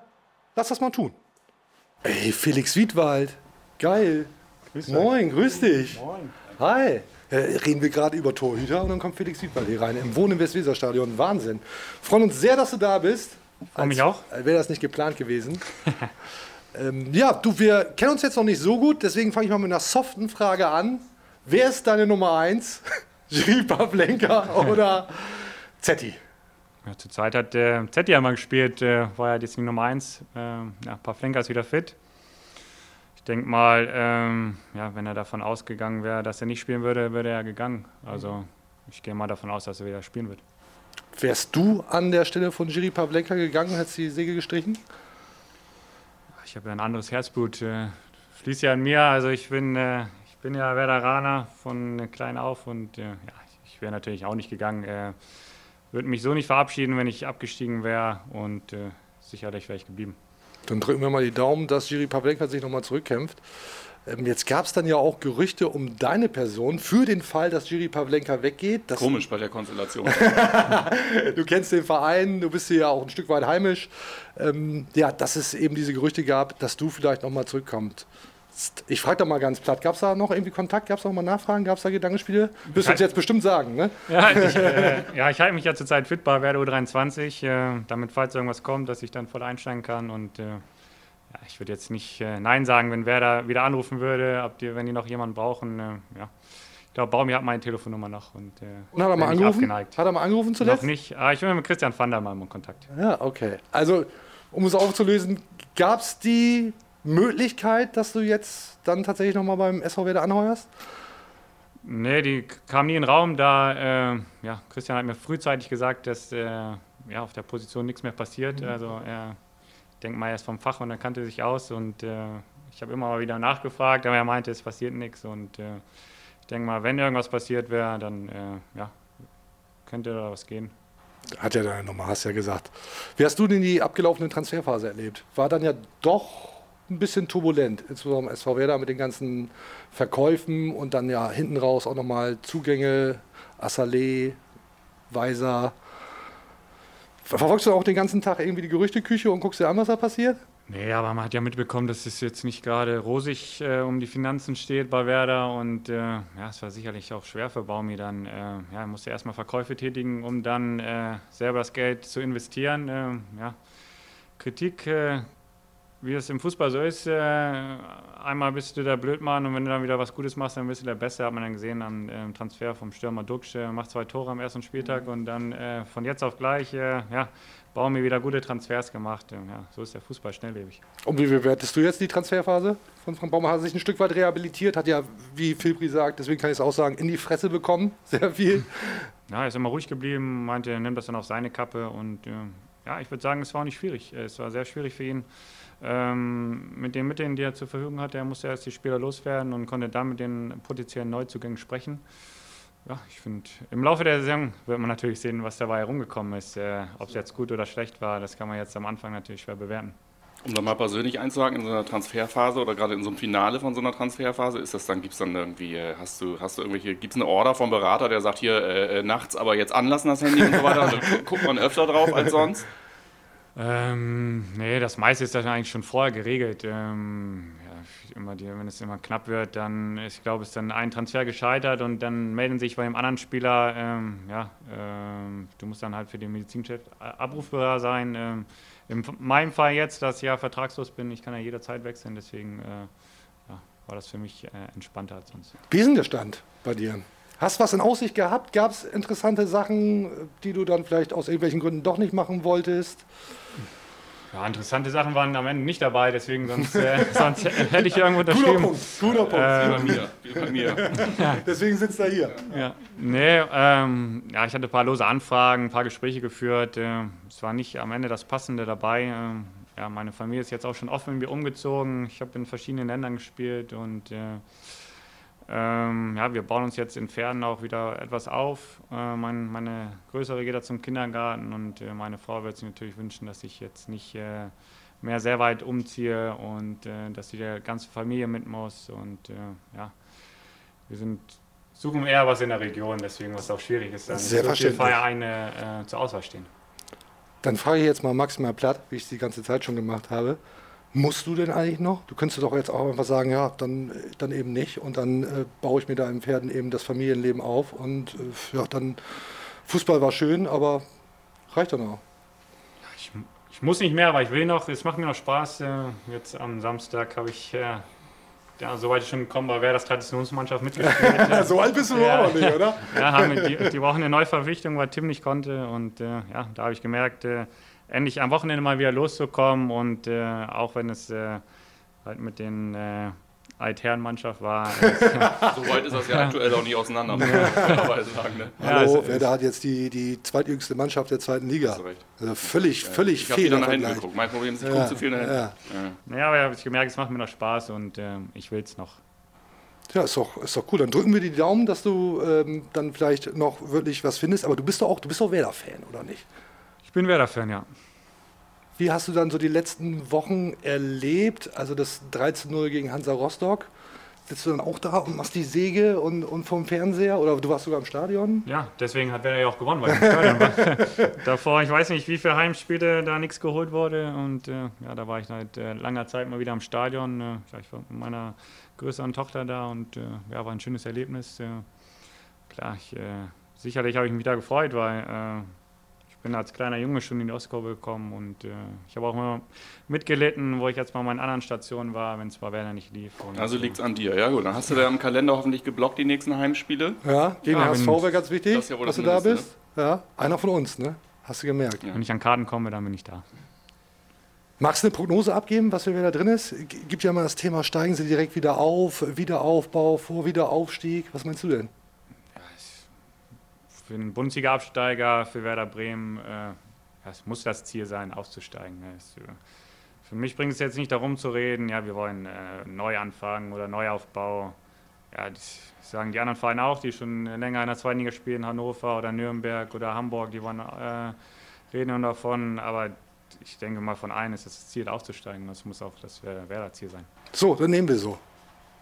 Lass das mal tun. Ey, Felix Wiedwald. Geil. Moin, grüß dich. Moin. Hi. Äh, reden wir gerade über Torhüter und dann kommt Felix Wiedwald hier rein. Im Wohnen im Westweserstadion. Wahnsinn. Freuen uns sehr, dass du da bist. Freue mich auch. Als Wäre das nicht geplant gewesen. ähm, ja, du, wir kennen uns jetzt noch nicht so gut, deswegen fange ich mal mit einer soften Frage an. Wer ist deine Nummer 1? Jiri Pavlenka oder Zetti? Ja, zurzeit hat äh, Zetti ja mal gespielt, äh, war ja die Nummer 1. Äh, ja, Pavlenka ist wieder fit. Ich denke mal, ähm, ja, wenn er davon ausgegangen wäre, dass er nicht spielen würde, wäre er ja gegangen. Also ich gehe mal davon aus, dass er wieder spielen wird. Wärst du an der Stelle von Jiri Pavlenka gegangen, hättest du die Segel gestrichen? Ich habe ja ein anderes Herzblut, äh, fließt ja in mir. Also ich bin, äh, ich bin ja Werderaner von klein auf und äh, ja, ich wäre natürlich auch nicht gegangen. Äh, würde mich so nicht verabschieden, wenn ich abgestiegen wäre und äh, sicherlich wäre ich geblieben. Dann drücken wir mal die Daumen, dass Jiri Pavlenka sich nochmal zurückkämpft. Ähm, jetzt gab es dann ja auch Gerüchte um deine Person für den Fall, dass Jiri Pavlenka weggeht. Das, Komisch bei der Konstellation. du kennst den Verein, du bist hier ja auch ein Stück weit heimisch. Ähm, ja, dass es eben diese Gerüchte gab, dass du vielleicht nochmal zurückkommst. Ich frage doch mal ganz platt, gab es da noch irgendwie Kontakt? Gab es noch mal Nachfragen? Gab es da Gedankenspiele? Wirst du uns jetzt bestimmt sagen, ne? Ja, ich, äh, ja, ich halte mich ja zurzeit fit bei Werder U23, äh, damit falls irgendwas kommt, dass ich dann voll einsteigen kann und äh, ja, ich würde jetzt nicht äh, Nein sagen, wenn Werder wieder anrufen würde, ob die, wenn die noch jemanden brauchen. Äh, ja. Ich glaube, Baumi hat meine Telefonnummer noch. Und, äh, Und hat er mal angerufen? Abgeneigt. Hat er mal angerufen Noch zuletzt? nicht. Ah, ich bin mit Christian van der Malm in Kontakt. Ja, okay. Also, um es aufzulösen, gab es die Möglichkeit, dass du jetzt dann tatsächlich nochmal beim SV Werder anheuerst? Nee, die kam nie in den Raum, da äh, ja, Christian hat mir frühzeitig gesagt, dass äh, ja, auf der Position nichts mehr passiert. Mhm. Also er, denke mal, er ist vom Fach und er kannte sich aus und äh, ich habe immer mal wieder nachgefragt, aber er meinte, es passiert nichts und äh, ich denke mal, wenn irgendwas passiert wäre, dann äh, ja, könnte da was gehen. Hat ja deine Nummer, hast ja gesagt. Wie hast du denn die abgelaufene Transferphase erlebt? War dann ja doch ein bisschen turbulent, insbesondere SV Werder mit den ganzen Verkäufen und dann ja hinten raus auch nochmal Zugänge, Assalé, Weiser. Verfolgst du auch den ganzen Tag irgendwie die Gerüchteküche und guckst dir an, was da passiert? Nee, aber man hat ja mitbekommen, dass es jetzt nicht gerade rosig äh, um die Finanzen steht bei Werder und äh, ja, es war sicherlich auch schwer für Baumi dann. Äh, ja, er musste erstmal Verkäufe tätigen, um dann äh, selber das Geld zu investieren. Ähm, ja. Kritik äh, wie es im Fußball so ist, äh, einmal bist du der Blödmann und wenn du dann wieder was Gutes machst, dann bist du der Beste, hat man dann gesehen am äh, Transfer vom Stürmer Duxch, äh, macht zwei Tore am ersten Spieltag mhm. und dann äh, von jetzt auf gleich, äh, ja, bauen wir wieder gute Transfers gemacht. Ja, so ist der Fußball schnelllebig. Und wie bewertest du jetzt die Transferphase von Frank Baumer? Hat sich ein Stück weit rehabilitiert, hat ja, wie Filbri sagt, deswegen kann ich es auch sagen, in die Fresse bekommen, sehr viel. Ja, er ist immer ruhig geblieben, meinte, er nimmt das dann auf seine Kappe und äh, ja, ich würde sagen, es war auch nicht schwierig. Es war sehr schwierig für ihn ähm, mit den Mitteln, die er zur Verfügung hatte, er musste erst die Spieler loswerden und konnte dann mit den potenziellen Neuzugängen sprechen. Ja, ich finde, im Laufe der Saison wird man natürlich sehen, was dabei herumgekommen ist. Äh, Ob es jetzt gut oder schlecht war, das kann man jetzt am Anfang natürlich schwer bewerten. Um da mal persönlich einzuhaken, in so einer Transferphase oder gerade in so einem Finale von so einer Transferphase, ist das dann, gibt es dann irgendwie, äh, hast du, hast du irgendwelche, gibt es eine Order vom Berater, der sagt hier äh, äh, nachts aber jetzt anlassen das Handy und so weiter? Also guckt man öfter drauf als sonst? Ähm, nee, das meiste ist dann eigentlich schon vorher geregelt. Ähm, immer die, wenn es immer knapp wird, dann, ich glaube, ist dann ein Transfer gescheitert und dann melden sich bei dem anderen Spieler, ähm, ja, ähm, du musst dann halt für den Medizinchef abrufbar sein. Ähm, in meinem Fall jetzt, dass ich ja vertragslos bin, ich kann ja jederzeit wechseln, deswegen äh, ja, war das für mich äh, entspannter als sonst. Wie ist denn der Stand bei dir? Hast du was in Aussicht gehabt? Gab es interessante Sachen, die du dann vielleicht aus irgendwelchen Gründen doch nicht machen wolltest? Ja, interessante Sachen waren am Ende nicht dabei, deswegen sonst, äh, sonst hätte ich irgendwo unterschrieben. Guter Punkt, guter Punkt. Ähm, wie bei mir. Wie bei mir. ja. Deswegen sitzt er hier. Ja. Nee, ähm, ja, ich hatte ein paar lose Anfragen, ein paar Gespräche geführt. Äh, es war nicht am Ende das Passende dabei. Äh, ja, meine Familie ist jetzt auch schon oft mit mir umgezogen. Ich habe in verschiedenen Ländern gespielt und äh, ähm, ja, wir bauen uns jetzt in Pferden auch wieder etwas auf. Äh, mein, meine Größere geht da zum Kindergarten und äh, meine Frau wird sich natürlich wünschen, dass ich jetzt nicht äh, mehr sehr weit umziehe und äh, dass die ganze Familie mit muss. Und äh, ja, wir sind, suchen eher was in der Region, deswegen was auch schwierig ist, dass sehr so viele Vereine äh, zur Auswahl stehen. Dann frage ich jetzt mal maximal platt, wie ich es die ganze Zeit schon gemacht habe. Musst du denn eigentlich noch? Du könntest doch jetzt auch einfach sagen, ja, dann, dann eben nicht. Und dann äh, baue ich mir da in Pferden eben das Familienleben auf. Und äh, ja, dann Fußball war schön, aber reicht dann auch. Ich, ich, muss nicht mehr, aber ich will noch. Es macht mir noch Spaß. Äh, jetzt am Samstag habe ich, äh, ja, soweit ich schon gekommen war, wäre das Traditionsmannschaft mitgespielt. so alt bist du ja, auch nicht, oder? ja, haben die, die brauchen eine Neuverpflichtung, weil Tim nicht konnte. Und äh, ja, da habe ich gemerkt, äh, endlich am Wochenende mal wieder loszukommen und äh, auch wenn es äh, halt mit den äh, Altherrenmannschaft war. so weit ist das ja aktuell auch nicht auseinander, muss man sagen. Ne? Hallo, ja, Werder hat jetzt die, die zweitjüngste Mannschaft der zweiten Liga. Also völlig, ja. völlig ich fehl. Ich habe geguckt. Mein Problem ist, ich ja. gucke zu viel nach hinten. Ja, ja. ja aber habe ich gemerkt, es macht mir noch Spaß und äh, ich will es noch. Ja, ist doch, ist doch cool. Dann drücken wir die Daumen, dass du ähm, dann vielleicht noch wirklich was findest. Aber du bist doch auch, du bist doch Werder-Fan, oder nicht? Ich bin Werder-Fan, ja. Wie hast du dann so die letzten Wochen erlebt? Also das 13-0 gegen Hansa Rostock. Sitzt du dann auch da und machst die Säge und, und vom Fernseher? Oder du warst sogar im Stadion? Ja, deswegen hat Werder ja auch gewonnen, weil ich im Stadion war. Davor, ich weiß nicht, wie viele Heimspiele da nichts geholt wurde. Und äh, ja, da war ich seit äh, langer Zeit mal wieder im Stadion. Äh, ich war mit meiner größeren Tochter da und äh, ja, war ein schönes Erlebnis. klar, ich, äh, sicherlich habe ich mich da gefreut, weil äh, bin als kleiner Junge schon in die Ostkurve gekommen und äh, ich habe auch immer mitgelitten, wo ich jetzt mal in meinen anderen Stationen war, wenn es bei Werder nicht lief. Und also liegt es an dir, ja gut. Dann hast du da im Kalender hoffentlich geblockt die nächsten Heimspiele. Ja, gegen ja, HSV wäre ganz wichtig, das ja dass du da bist. Ne? Ja, einer von uns, ne? Hast du gemerkt. Ja. Wenn ich an Karten komme, dann bin ich da. Magst du eine Prognose abgeben, was wieder drin ist? Gibt ja mal das Thema, steigen sie direkt wieder auf, Wiederaufbau, Vor Wiederaufstieg. Was meinst du denn? Für einen Bundesliga-Absteiger, für Werder Bremen, äh, das muss das Ziel sein, aufzusteigen. Das, äh, für mich bringt es jetzt nicht darum zu reden, ja, wir wollen äh, neu anfangen oder Neuaufbau. Ja, das sagen die anderen Vereine auch, die schon länger in der zweiten Liga spielen, Hannover oder Nürnberg oder Hamburg, die wollen äh, reden davon, aber ich denke mal, von allen ist das Ziel aufzusteigen. Das muss auch das Werder-Ziel sein. So, dann nehmen wir so.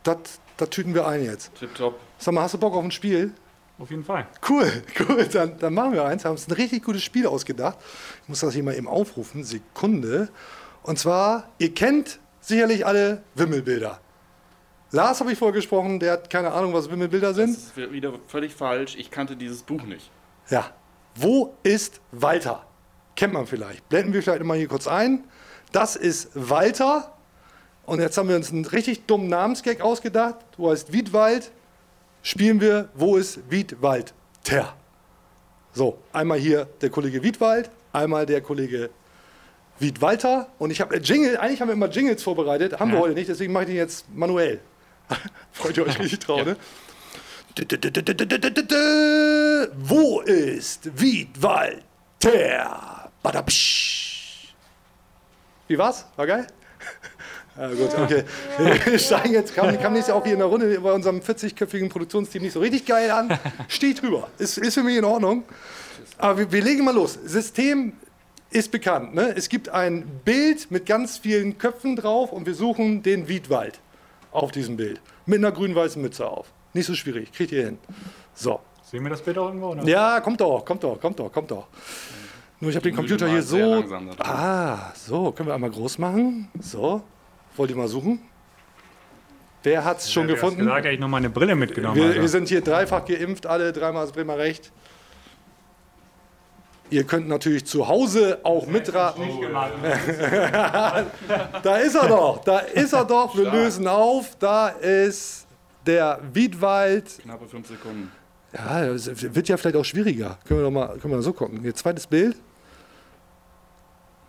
Das, das tüten wir ein jetzt. Tipptopp. Sag mal, hast du Bock auf ein Spiel? Auf jeden Fall. Cool, cool. Dann, dann machen wir eins. Haben uns ein richtig gutes Spiel ausgedacht. Ich muss das hier mal eben aufrufen. Sekunde. Und zwar, ihr kennt sicherlich alle Wimmelbilder. Lars habe ich vorgesprochen, der hat keine Ahnung, was Wimmelbilder sind. Das ist wieder völlig falsch. Ich kannte dieses Buch nicht. Ja. Wo ist Walter? Kennt man vielleicht. Blenden wir vielleicht mal hier kurz ein. Das ist Walter. Und jetzt haben wir uns einen richtig dummen Namensgag ausgedacht. Du heißt Wiedwald. Spielen wir, wo ist Wiedwald? Ter. So, einmal hier der Kollege Wiedwald, einmal der Kollege Wiedwalter. Und ich habe Jingle, eigentlich haben wir immer Jingles vorbereitet, haben wir heute nicht, deswegen mache ich den jetzt manuell. Freut ihr euch richtig drauf, ne? Wo ist Wiedwalter? Wie war's? War geil? Ja, gut, okay. Wir steigen jetzt, kam, kam nächstes Jahr auch hier in der Runde bei unserem 40-köpfigen Produktionsteam nicht so richtig geil an. Steht drüber. Ist, ist für mich in Ordnung. Aber wir, wir legen mal los. System ist bekannt. Ne? Es gibt ein Bild mit ganz vielen Köpfen drauf und wir suchen den Wiedwald auf diesem Bild. Mit einer grün-weißen Mütze auf. Nicht so schwierig. Kriegt ihr hin. So. Sehen wir das Bild auch irgendwo? Oder? Ja, kommt doch, kommt doch, kommt doch, kommt doch. Nur ich habe den Computer hier so. Ah, so, können wir einmal groß machen. So, wollt ihr mal suchen? Wer hat es schon gefunden? Ich gesagt, ich noch mal eine Brille mitgenommen. Wir, Alter. wir sind hier dreifach geimpft, alle dreimal das Bremer Recht. Ihr könnt natürlich zu Hause auch mitraten. da ist er doch, da ist er doch. Wir lösen auf. Da ist der Wiedwald. Knappe fünf Sekunden. Ja, das wird ja vielleicht auch schwieriger. Können wir doch mal, können wir so gucken. Hier, zweites Bild.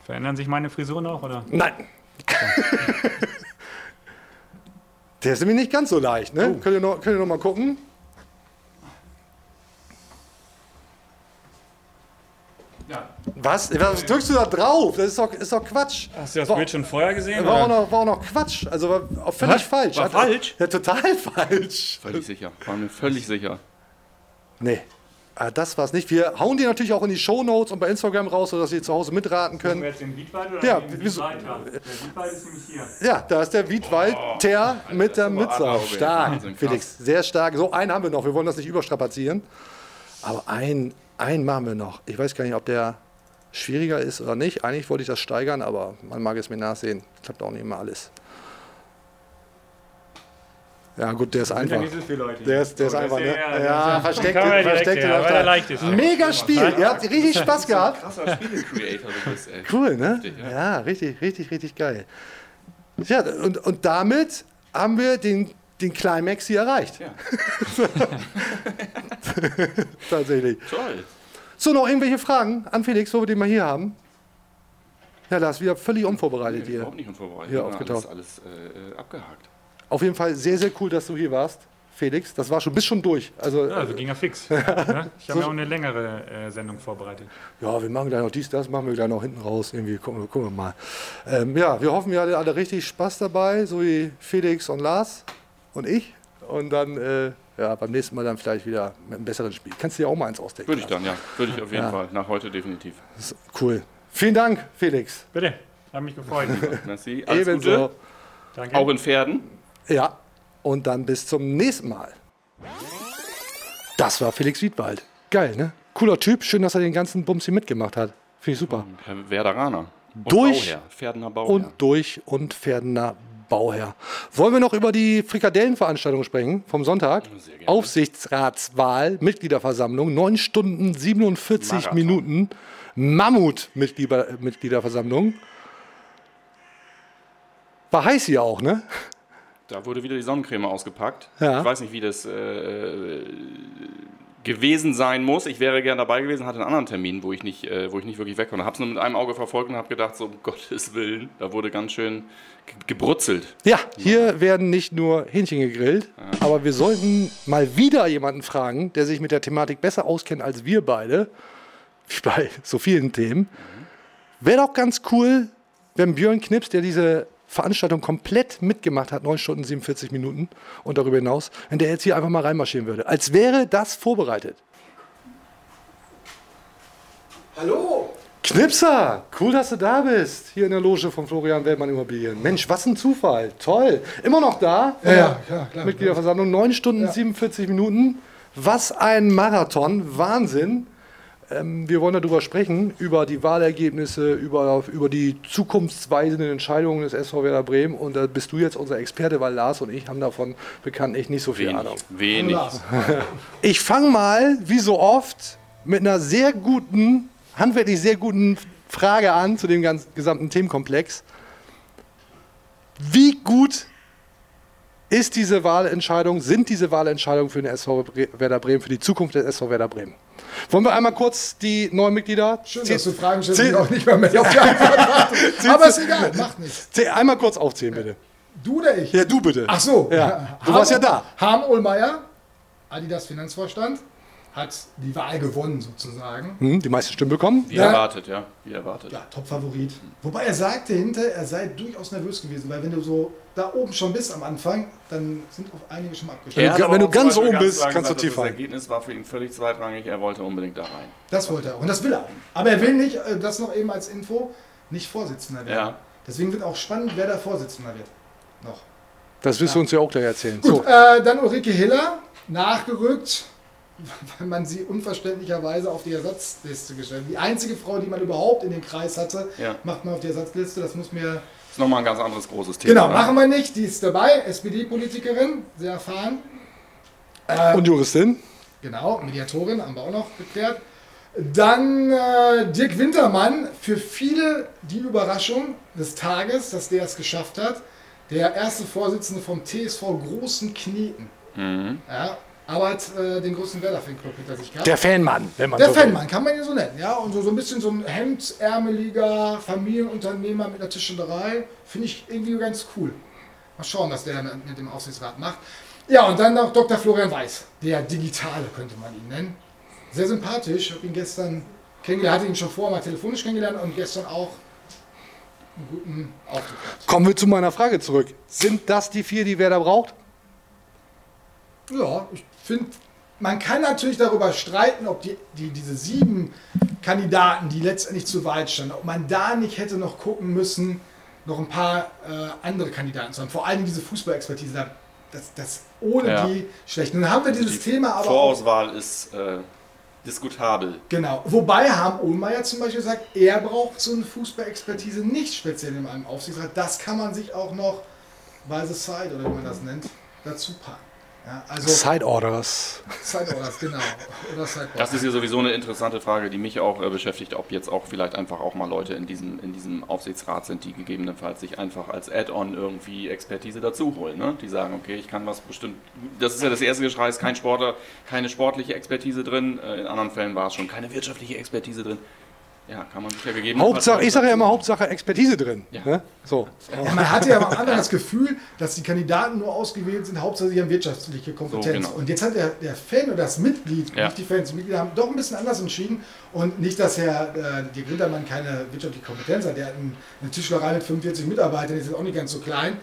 Verändern sich meine Frisuren auch, oder? Nein. Der ist nämlich nicht ganz so leicht. Ne? Könnt, ihr noch, könnt ihr noch mal gucken? Ja. Was? Was drückst du da drauf? Das ist doch, ist doch Quatsch. Hast du das War- Bild schon vorher gesehen? War auch, noch, war auch noch Quatsch. Also war auch völlig Was? falsch. War Hat- falsch? Ja, total falsch. Völlig sicher. War mir völlig sicher. Nee. Ah, das war's nicht. Wir hauen die natürlich auch in die Shownotes und bei Instagram raus, sodass ihr zu Hause mitraten Können können. wir jetzt den Wiedwald oder Ja, den Wiedwalter? Der Wiedwald ist nämlich hier. Ja, da ist der Wiedwald, der mit der Mütze. Stark, Wahnsinn. Felix. Sehr stark. So, einen haben wir noch. Wir wollen das nicht überstrapazieren. Aber einen, einen machen wir noch. Ich weiß gar nicht, ob der schwieriger ist oder nicht. Eigentlich wollte ich das steigern, aber man mag es mir nachsehen. Klappt auch nicht immer alles. Ja, gut, der ist einfach. nicht so viele Leute. Der ist, der ist einfach, ne? ja- versteckt, versteckt er leicht ist. Mega Spiel. Ihr habt richtig Spaß gehabt. Krasser Spiele-Creator du bist, ey. Cool, ne? Ja. richtig, richtig, richtig geil. Ja, und, und damit haben wir den, den Climax hier erreicht. Ja. Tatsächlich. Toll. So, noch irgendwelche Fragen an Felix, wo wir den mal hier haben? Ja, Lars, wieder völlig unvorbereitet hier. Überhaupt nicht unvorbereitet. Hier Ja, aufgetaucht. Alles, alles äh, abgehakt. Auf jeden Fall sehr, sehr cool, dass du hier warst, Felix. Das war schon, bist schon durch. Also, Ja, also ging ja fix. ne? Ich habe ja auch eine längere äh, Sendung vorbereitet. Ja, wir machen gleich noch dies, das, machen wir gleich noch hinten raus. Irgendwie gucken, wir- gucken wir mal. Ähm, ja, wir hoffen, wir hatten alle richtig Spaß dabei, so wie Felix und Lars und ich. Und dann, äh, ja, beim nächsten Mal dann vielleicht wieder mit einem besseren Spiel. Kannst du dir auch mal eins ausdenken? Würde ich dann, ja. Würde ich auf jeden Ja. Fall. Nach heute definitiv. Cool. Vielen Dank, Felix. Bitte, hat mich gefreut. Merci. Alles Ebenso. Gute. Danke. Auch in Pferden. Ja, und dann bis zum nächsten Mal. Das war Felix Wiedwald. Geil, ne? Cooler Typ. Schön, dass er den ganzen Bums hier mitgemacht hat. Finde ich super. Herr Werderaner. Und Durch Bauherr. Pferdener Bauherr. und durch und Pferdener Bauherr. Wollen wir noch über die Frikadellenveranstaltung sprechen vom Sonntag? Aufsichtsratswahl, Mitgliederversammlung, 9 Stunden 47 Marathon. Minuten. Mammut-Mitgliederversammlung. War heiß hier auch, ne? Da wurde wieder die Sonnencreme ausgepackt. Ja. Ich weiß nicht, wie das äh, gewesen sein muss. Ich wäre gern dabei gewesen, hatte einen anderen Termin, wo ich nicht, äh, wo ich nicht wirklich weg konnte. Habe es nur mit einem Auge verfolgt und habe gedacht, so um Gottes Willen, da wurde ganz schön ge- gebrutzelt. Ja, hier werden nicht nur Hähnchen gegrillt, aber wir sollten mal wieder jemanden fragen, der sich mit der Thematik besser auskennt als wir beide, wie bei so vielen Themen. Wäre doch ganz cool, wenn Björn Knips, der diese Veranstaltung komplett mitgemacht hat, 9 Stunden 47 Minuten und darüber hinaus, wenn der jetzt hier einfach mal reinmarschieren würde. Als wäre das vorbereitet. Hallo! Knipser, cool, dass du da bist, hier in der Loge von Florian Wellmann Immobilien. Mensch, was ein Zufall, toll. Immer noch da? Ja, ja, ja, klar. Mitgliederversammlung, 9 Stunden 47 Minuten. Was ein Marathon, Wahnsinn. Ähm, wir wollen darüber sprechen, über die Wahlergebnisse, über, über die zukunftsweisenden Entscheidungen des SV Werder Bremen. Und da bist du jetzt unser Experte, weil Lars und ich haben davon bekanntlich nicht so viel Wenig. Ahnung. Wenig. Ich fange mal, wie so oft, mit einer sehr guten, handwerklich sehr guten Frage an zu dem ganzen gesamten Themenkomplex. Wie gut ist diese Wahlentscheidung, sind diese Wahlentscheidungen für den SV Werder Bremen, für die Zukunft des SV Werder Bremen? Wollen wir einmal kurz die neuen Mitglieder? Schön, dass du Fragen stellst, die auch nicht mehr mit auf die Antwort. Aber ist egal, macht nichts. einmal kurz aufzählen, bitte. Du oder ich? Ja, du bitte. Ach so. Ja, du warst ja da. Harm Ohlmeier, Adidas Finanzvorstand, hat die Wahl gewonnen sozusagen. Hm, die meisten Stimmen bekommen. Wie Ja. erwartet, ja. Wie erwartet. Ja, Top-Favorit. Wobei er sagte hinter, er sei durchaus nervös gewesen, weil wenn du so da oben schon bist am Anfang, dann sind auch einige schon abgeschlossen. Ja. wenn du ganz Beispiel oben bist, klar kannst du tief Das fallen. Ergebnis war für ihn völlig zweitrangig. Er wollte unbedingt da rein. Das wollte er auch. Und das will er auch. Aber er will nicht, äh, das noch eben als Info, nicht Vorsitzender werden. Ja. Deswegen wird auch spannend, wer da Vorsitzender wird. Noch. Das wirst du uns ja auch gleich erzählen. Gut, So, äh, dann Ulrike Hiller, nachgerückt, weil man sie unverständlicherweise auf die Ersatzliste gestellt hat. Die einzige Frau, die man überhaupt in den Kreis hatte, Ja. macht man auf die Ersatzliste. Das muss mir. Ist nochmal ein ganz anderes großes Thema. Genau, ne? machen wir nicht. Die ist dabei, SPD-Politikerin, sehr erfahren. und Juristin? Genau, Mediatorin haben wir auch noch geklärt. Dann äh, Dirk Wintermann, für viele die Überraschung des Tages, dass der es geschafft hat. Der erste Vorsitzende vom TSV Großen Kneten. Mhm. Ja, aber hat äh, den größten Werder-Fanclub hinter sich gehabt. Der Fanmann, wenn man Der so will. Fanmann, kann man ihn so nennen. Ja, und so, so ein bisschen so ein hemdsärmeliger Familienunternehmer mit einer Tischlerei. Finde ich irgendwie ganz cool. Mal schauen, was der mit dem Aufsichtsrat macht. Ja, und dann noch Dr. Florian Weiß, der Digitale könnte man ihn nennen. Sehr sympathisch. Ich habe ihn gestern kennengelernt, hatte ihn schon vorher mal telefonisch kennengelernt und gestern auch einen guten Auftritt. Kommen wir zu meiner Frage zurück. Sind das die vier, die Werder braucht? Ja, ich finde, man kann natürlich darüber streiten, ob die, die, diese sieben Kandidaten, die letztendlich zur Wahl standen, ob man da nicht hätte noch gucken müssen, noch ein paar äh, andere Kandidaten zu haben. Vor allem diese Fußballexpertise, da- das, das ohne Ja. die schlecht. Nun haben wir dieses Die Thema aber auch, Vorauswahl ist äh, diskutabel. Genau. Wobei Harm Ohlmeier zum Beispiel sagt, er braucht so eine Fußballexpertise nicht speziell in einem Aufsichtsrat. Das kann man sich auch noch by the side oder wie man das nennt, dazu packen. Ja, also Side Orders. Side Orders, genau. Oder Side Das ist ja sowieso eine interessante Frage, die mich auch äh, beschäftigt, ob jetzt auch vielleicht einfach auch mal Leute in diesem, in diesem Aufsichtsrat sind, die gegebenenfalls sich einfach als Add-on irgendwie Expertise dazu holen. Ne? Die sagen, okay, ich kann was bestimmt. Das ist ja das erste Geschrei, ist kein Sportler, keine sportliche Expertise drin. Äh, In anderen Fällen war es schon keine wirtschaftliche Expertise drin. Ja, kann man sich ja gegebenenfalls. Hauptsache, ich sage ja immer Hauptsache Expertise drin. Ja. Ne? So. Ja, man hatte ja am Anfang das Gefühl, dass die Kandidaten nur ausgewählt sind, hauptsächlich an wirtschaftliche Kompetenz. So, genau. Und jetzt hat der, der Fan oder das Mitglied, Ja. nicht die Fans, die Mitglieder haben doch ein bisschen anders entschieden. Und nicht, dass Herr äh, Dirk Wintermann keine wirtschaftliche Kompetenz hat. Der hat ein- eine Tischlerei mit 45 Mitarbeitern, ist jetzt auch nicht ganz so klein.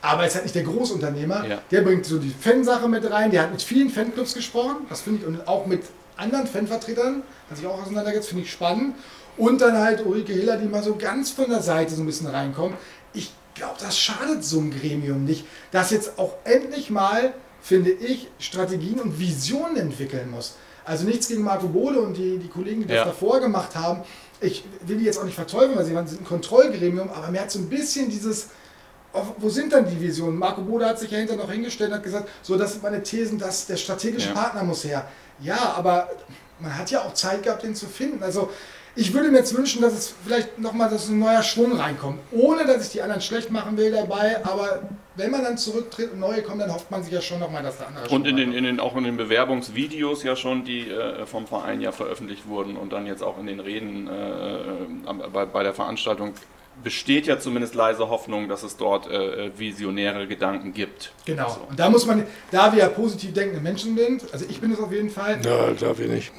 Aber er ist halt nicht der Großunternehmer. Ja. Der bringt so die Fansache mit rein. Der hat mit vielen Fanclubs gesprochen. Das finde ich. Und auch mit anderen Fanvertretern. Hat sich auch auseinandergesetzt. Finde ich spannend. Und dann halt Ulrike Hiller, die mal so ganz von der Seite so ein bisschen reinkommt. Ich glaube, das schadet so einem Gremium nicht, das jetzt auch endlich mal, finde ich, Strategien und Visionen entwickeln muss. Also nichts gegen Marco Bode und die, die Kollegen, die das Ja. davor gemacht haben. Ich will die jetzt auch nicht verteufeln, weil sie waren- sind ein Kontrollgremium, aber mir hat so ein bisschen dieses, wo sind dann die Visionen? Marco Bode hat sich ja hinterher noch hingestellt und hat gesagt, so, das sind meine Thesen, dass der strategische Ja. Partner muss her. Ja, aber man hat ja auch Zeit gehabt, den zu finden. Also ich würde mir jetzt wünschen, dass es vielleicht nochmal dass ein neuer Schwung reinkommt. Ohne, dass ich die anderen schlecht machen will dabei, aber wenn man dann zurücktritt und neue kommen, dann hofft man sich ja schon nochmal, dass der andere Und in den, in den, auch in den Bewerbungsvideos ja schon, die äh, vom Verein ja veröffentlicht wurden und dann jetzt auch in den Reden äh, bei, bei der Veranstaltung besteht ja zumindest leise Hoffnung, dass es dort äh, visionäre Gedanken gibt. Genau. Und da muss man, da wir ja positiv denkende Menschen sind, also ich bin es auf jeden Fall, Ja, darf ich nicht.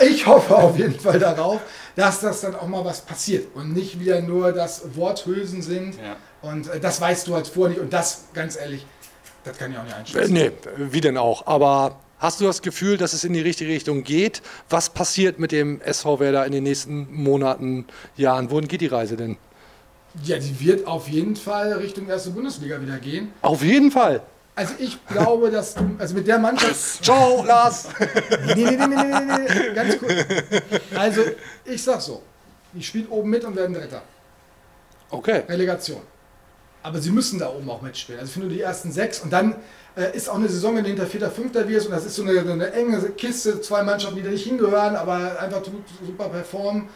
ich hoffe auf jeden Fall darauf, dass das dann auch mal was passiert und nicht wieder nur das Worthülsen sind. Ja. Und äh, das weißt du halt vorher nicht. Und das, ganz ehrlich, das kann ich auch nicht einschätzen. Nee, wie denn auch. Aber hast du das Gefühl, dass es in die richtige Richtung geht? Was passiert mit dem SV Werder in den nächsten Monaten, Jahren? Wohin geht die Reise denn? Ja, die wird auf jeden Fall Richtung erste Bundesliga wieder gehen. Auf jeden Fall. Also ich glaube, dass du, also mit der Mannschaft. Ciao, Lars. Nee, nee, nee, nee, nee, nee, nee, ganz kurz. Also ich sag so, die spielen oben mit und werden Dritter. Okay. Relegation. Aber sie müssen da oben auch mitspielen. Also ich finde die ersten sechs und dann äh, ist auch eine Saison, wenn du hinter Vierter, Fünfter wirst und das ist so eine, eine enge Kiste, zwei Mannschaften, die da nicht hingehören, aber einfach super performen.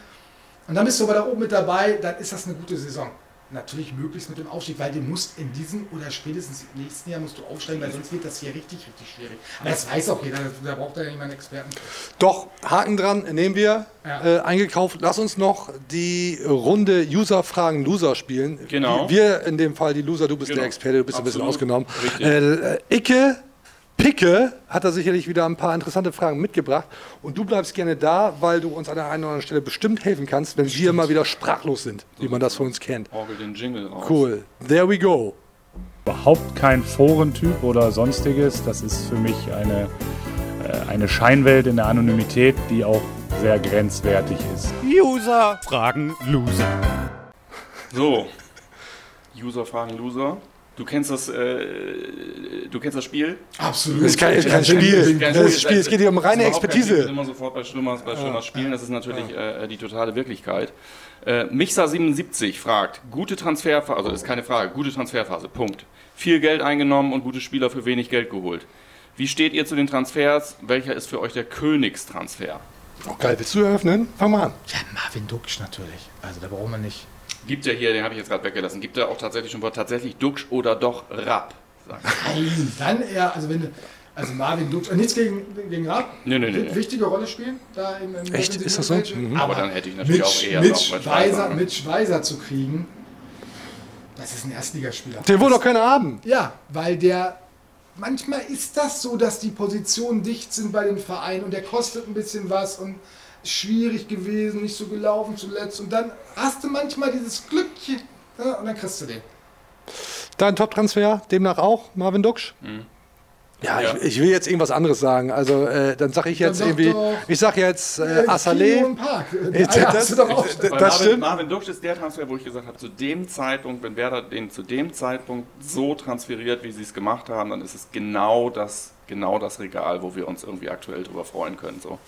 Und dann bist du aber da oben mit dabei, dann ist das eine gute Saison. Natürlich möglichst mit dem Aufstieg, weil du musst in diesem oder spätestens im nächsten Jahr musst du aufsteigen, weil sonst wird das hier richtig, richtig schwierig. Aber das weiß auch jeder, da braucht ja niemand Experten. Doch, Haken dran, nehmen wir. Ja. Äh, eingekauft. Lass uns noch die Runde User-Fragen Loser spielen. Genau. Wir in dem Fall die Loser, du bist Genau. der Experte, du bist ein bisschen Absolut. ausgenommen. Äh, Icke, Picke hat da sicherlich wieder ein paar interessante Fragen mitgebracht. Und du bleibst gerne da, weil du uns an der einen oder anderen Stelle bestimmt helfen kannst, wenn wir mal wieder sprachlos sind, wie man das von uns kennt. Orgel den Jingle raus. Cool. There we go. überhaupt kein Forentyp oder sonstiges. Das ist für mich eine, äh, eine Scheinwelt in der Anonymität, die auch sehr grenzwertig ist. User fragen Loser. So. User fragen Loser. Du kennst das, äh, du kennst das Spiel? Absolut. Das ist kein, kein Spiel. Das Spiel. Es geht hier um reine Das ist überhaupt kein Spiel. Wir sind Expertise. immer sofort bei Schwimmers, bei Schwimmers Spielen. Das ist natürlich äh, die totale Wirklichkeit. Äh, Mixa77 fragt, gute Transferphase, also ist keine Frage, gute Transferphase, Punkt. Viel Geld eingenommen und gute Spieler für wenig Geld geholt. Wie steht ihr zu den Transfers? Welcher ist für euch der Königstransfer? Oh, geil, willst du eröffnen? Fang mal an. Ja, Marvin Duksch natürlich. Also da brauchen wir nicht. Gibt ja hier, den habe ich jetzt gerade weggelassen, gibt er auch tatsächlich schon Wort tatsächlich Duxch oder doch Rapp? Nein, dann eher, also wenn du, also Marvin Duksch, nichts gegen, gegen Raab, Nee, nee, nee, wird nee. wichtige Rolle spielen, da im, im Echt? Ist das so? Mhm. Aber dann hätte ich natürlich mit, auch eher mit Schweizer, mit Schweizer zu kriegen, das ist ein Erstligaspieler. Den wohl noch keiner haben. Ja, weil der, manchmal ist das so, dass die Positionen dicht sind bei den Vereinen und der kostet ein bisschen was und schwierig gewesen, nicht so gelaufen zuletzt und dann hast du manchmal dieses Glückchen ja, und dann kriegst du den. Dein Top-Transfer, demnach auch, Marvin Duksch? Ja, Ja. Ich, ich will jetzt irgendwas anderes sagen. Also, äh, dann sage ich jetzt irgendwie, doch, ich sage jetzt äh, Äh, Assalé. Äh, Eier das- das- das Marvin, stimmt. Marvin Duxch ist der Transfer, wo ich gesagt habe, zu dem Zeitpunkt, wenn Werder den zu dem Zeitpunkt so transferiert, wie sie es gemacht haben, dann ist es genau das, genau das Regal, wo wir uns irgendwie aktuell drüber freuen können. So.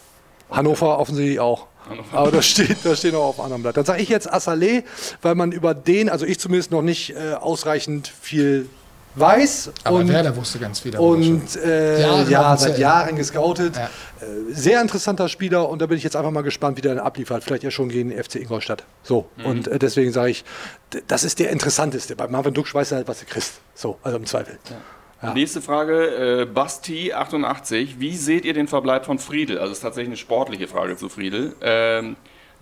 Hannover offensichtlich auch. Aber das steht, das steht noch auf einem anderen Blatt. Dann sage ich jetzt Assalé, weil man über den, also ich zumindest noch nicht äh, ausreichend viel weiß. Aber und Werder wusste ganz viel darüber und äh, Jahre ja, seit. Jahren gescoutet. Ja. Äh, sehr interessanter Spieler und da bin ich jetzt einfach mal gespannt, wie der dann abliefert. Vielleicht ja schon gegen den FC Ingolstadt. So. Und äh, deswegen sage ich, das ist der interessanteste. Bei Marvin Duck weiß er halt, was er kriegt. So, also im Zweifel. Ja. Nächste Frage, äh, Basti88. Wie seht ihr den Verbleib von Friedel? Also, es ist tatsächlich eine sportliche Frage zu Friedel. Ähm,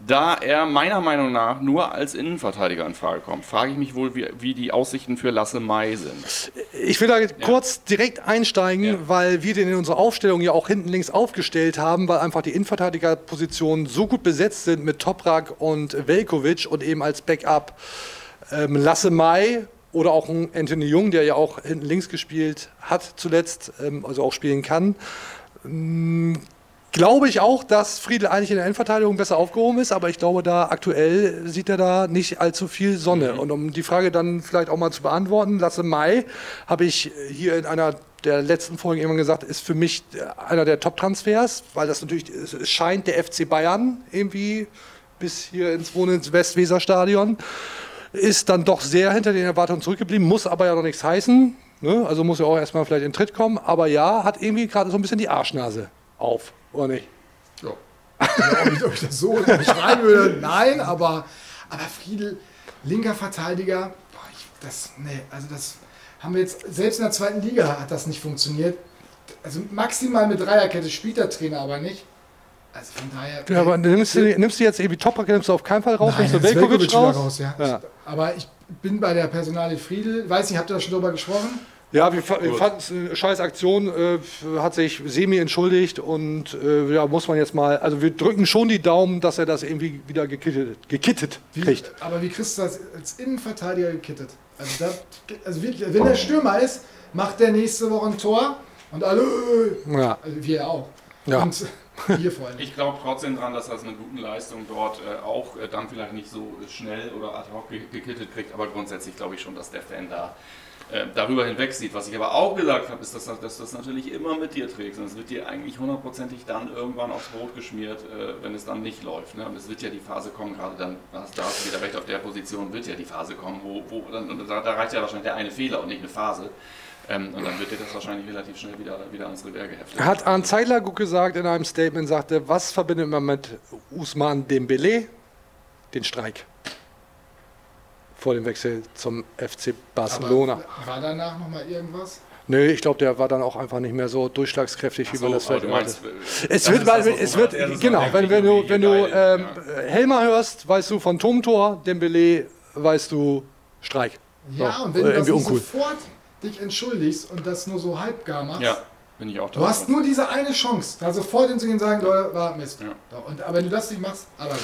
da er meiner Meinung nach nur als Innenverteidiger in Frage kommt, frage ich mich wohl, wie, wie die Aussichten für Lasse Mai sind. Ich will da kurz direkt einsteigen, Ja. weil wir den in unserer Aufstellung ja auch hinten links aufgestellt haben, weil einfach die Innenverteidigerpositionen so gut besetzt sind mit Toprak und Velkovic und eben als Backup ähm, Lasse Mai oder auch ein Anthony Jung, der ja auch hinten links gespielt hat zuletzt, ähm, also auch spielen kann. Ähm, Glaube ich auch, dass Friedel eigentlich in der Innenverteidigung besser aufgehoben ist, aber ich glaube, da aktuell sieht er da nicht allzu viel Sonne. Und um die Frage dann vielleicht auch mal zu beantworten, Lasse Mai habe ich hier in einer der letzten Folgen irgendwann gesagt, ist für mich einer der Top-Transfers, weil das natürlich es scheint der FC Bayern irgendwie bis hier ins Wohnen ins Westweserstadion ist dann doch sehr hinter den Erwartungen zurückgeblieben, muss aber ja noch nichts heißen. Ne? Also muss ja auch erstmal vielleicht in den Tritt kommen. Aber ja, hat irgendwie gerade so ein bisschen die Arschnase auf, oder nicht? Ja. Ob, ich, ob ich das so beschreiben würde, nein, aber, aber Friedel, linker Verteidiger, boah, ich, das, nee, also das, haben wir jetzt, selbst in der zweiten Liga hat das nicht funktioniert. Also maximal mit Dreierkette spielt der Trainer aber nicht. Also von daher. Ja, aber nimmst du, nimmst du jetzt irgendwie Toprak, nimmst du auf keinen Fall raus, Nein, nimmst du Velkovic wieder raus? ja. Ja. Aber ich bin bei der Personalie Friedel. Weiß nicht, habt ihr da schon drüber gesprochen? Ja, wir, wir fanden es eine scheiß Aktion, äh, hat sich Semi entschuldigt und äh, ja, muss man jetzt mal, also wir drücken schon die Daumen, dass er das irgendwie wieder gekittet, gekittet Wie, kriegt. aber wie kriegst du das als Innenverteidiger gekittet? Also, da, also wirklich, wenn der Stürmer ist, macht der nächste Woche ein Tor und alle, Ja. also wir auch. Ja. Und vor allem. Ich glaube trotzdem dran, dass er es eine gute Leistung dort äh, auch äh, dann vielleicht nicht so schnell oder ad hoc ge- gekittet kriegt, aber grundsätzlich glaube ich schon, dass der Fan da äh, darüber hinweg sieht. Was ich aber auch gesagt habe, ist, dass, dass du das natürlich immer mit dir trägst und es wird dir eigentlich hundertprozentig dann irgendwann aufs Brot geschmiert, äh, wenn es dann nicht läuft. Ne? Und es wird ja die Phase kommen, gerade dann, da hast du wieder recht, auf der Position wird ja die Phase kommen, wo, wo dann, da, da reicht ja wahrscheinlich der eine Fehler und nicht eine Phase. Ähm, und dann wird dir das wahrscheinlich relativ schnell wieder, wieder ans Revers geheftet. Hat Arndt Zeidler gut gesagt in einem Statement, sagte, was verbindet man mit Usman Dembele? Den Streik. Vor dem Wechsel zum FC Barcelona. Aber war danach nochmal irgendwas? Nö, ich glaube, der war dann auch einfach nicht mehr so durchschlagskräftig, wie man das vielleicht du meinst, äh, Es das wird, das, weil, es wird. Ja, das genau, war wenn, wenn du, wenn du ähm, Helmer hörst, weißt du von Turmtor, Dembele, weißt du Streik. Ja, So, und wenn du das irgendwie nicht uncool. sofort dich entschuldigst und das nur so halbgar machst, Ja, bin ich auch du hast nur diese eine Chance, da sofort hinzugehen und sagen, Leute, war Mist. Ja. So, Und, aber wenn du das nicht machst, aber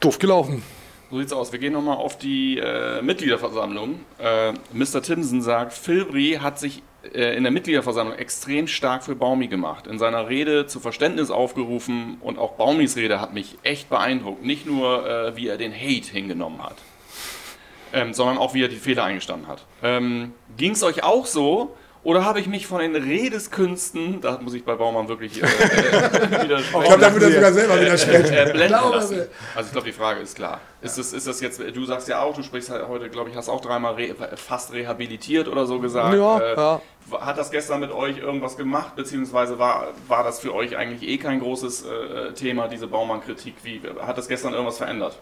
Doof gelaufen. So sieht's aus. Wir gehen nochmal auf die äh, Mitgliederversammlung. Äh, Mr. Timson sagt, Filbri hat sich äh, in der Mitgliederversammlung extrem stark für Baumi gemacht. In seiner Rede zu Verständnis aufgerufen und auch Baumis Rede hat mich echt beeindruckt. Nicht nur, äh, wie er den Hate hingenommen hat, ähm, sondern auch, wie er die Fehler eingestanden hat. Ähm, ging's euch auch so? Oder habe ich mich von den Redeskünsten, da muss ich bei Baumann wirklich äh, äh, widersprechen, Ich glaube, da würde er sogar selber widersprechen. äh, lassen. mir. Also ich glaube, die Frage ist klar. Ist, das, ist das jetzt, du sagst ja auch, du sprichst halt heute, glaube ich, hast auch dreimal re, fast rehabilitiert oder so gesagt. Ja, Äh, ja. Hat das gestern mit euch irgendwas gemacht, beziehungsweise war, war das für euch eigentlich eh kein großes äh, Thema, diese Baumann-Kritik? Wie, hat das gestern irgendwas verändert?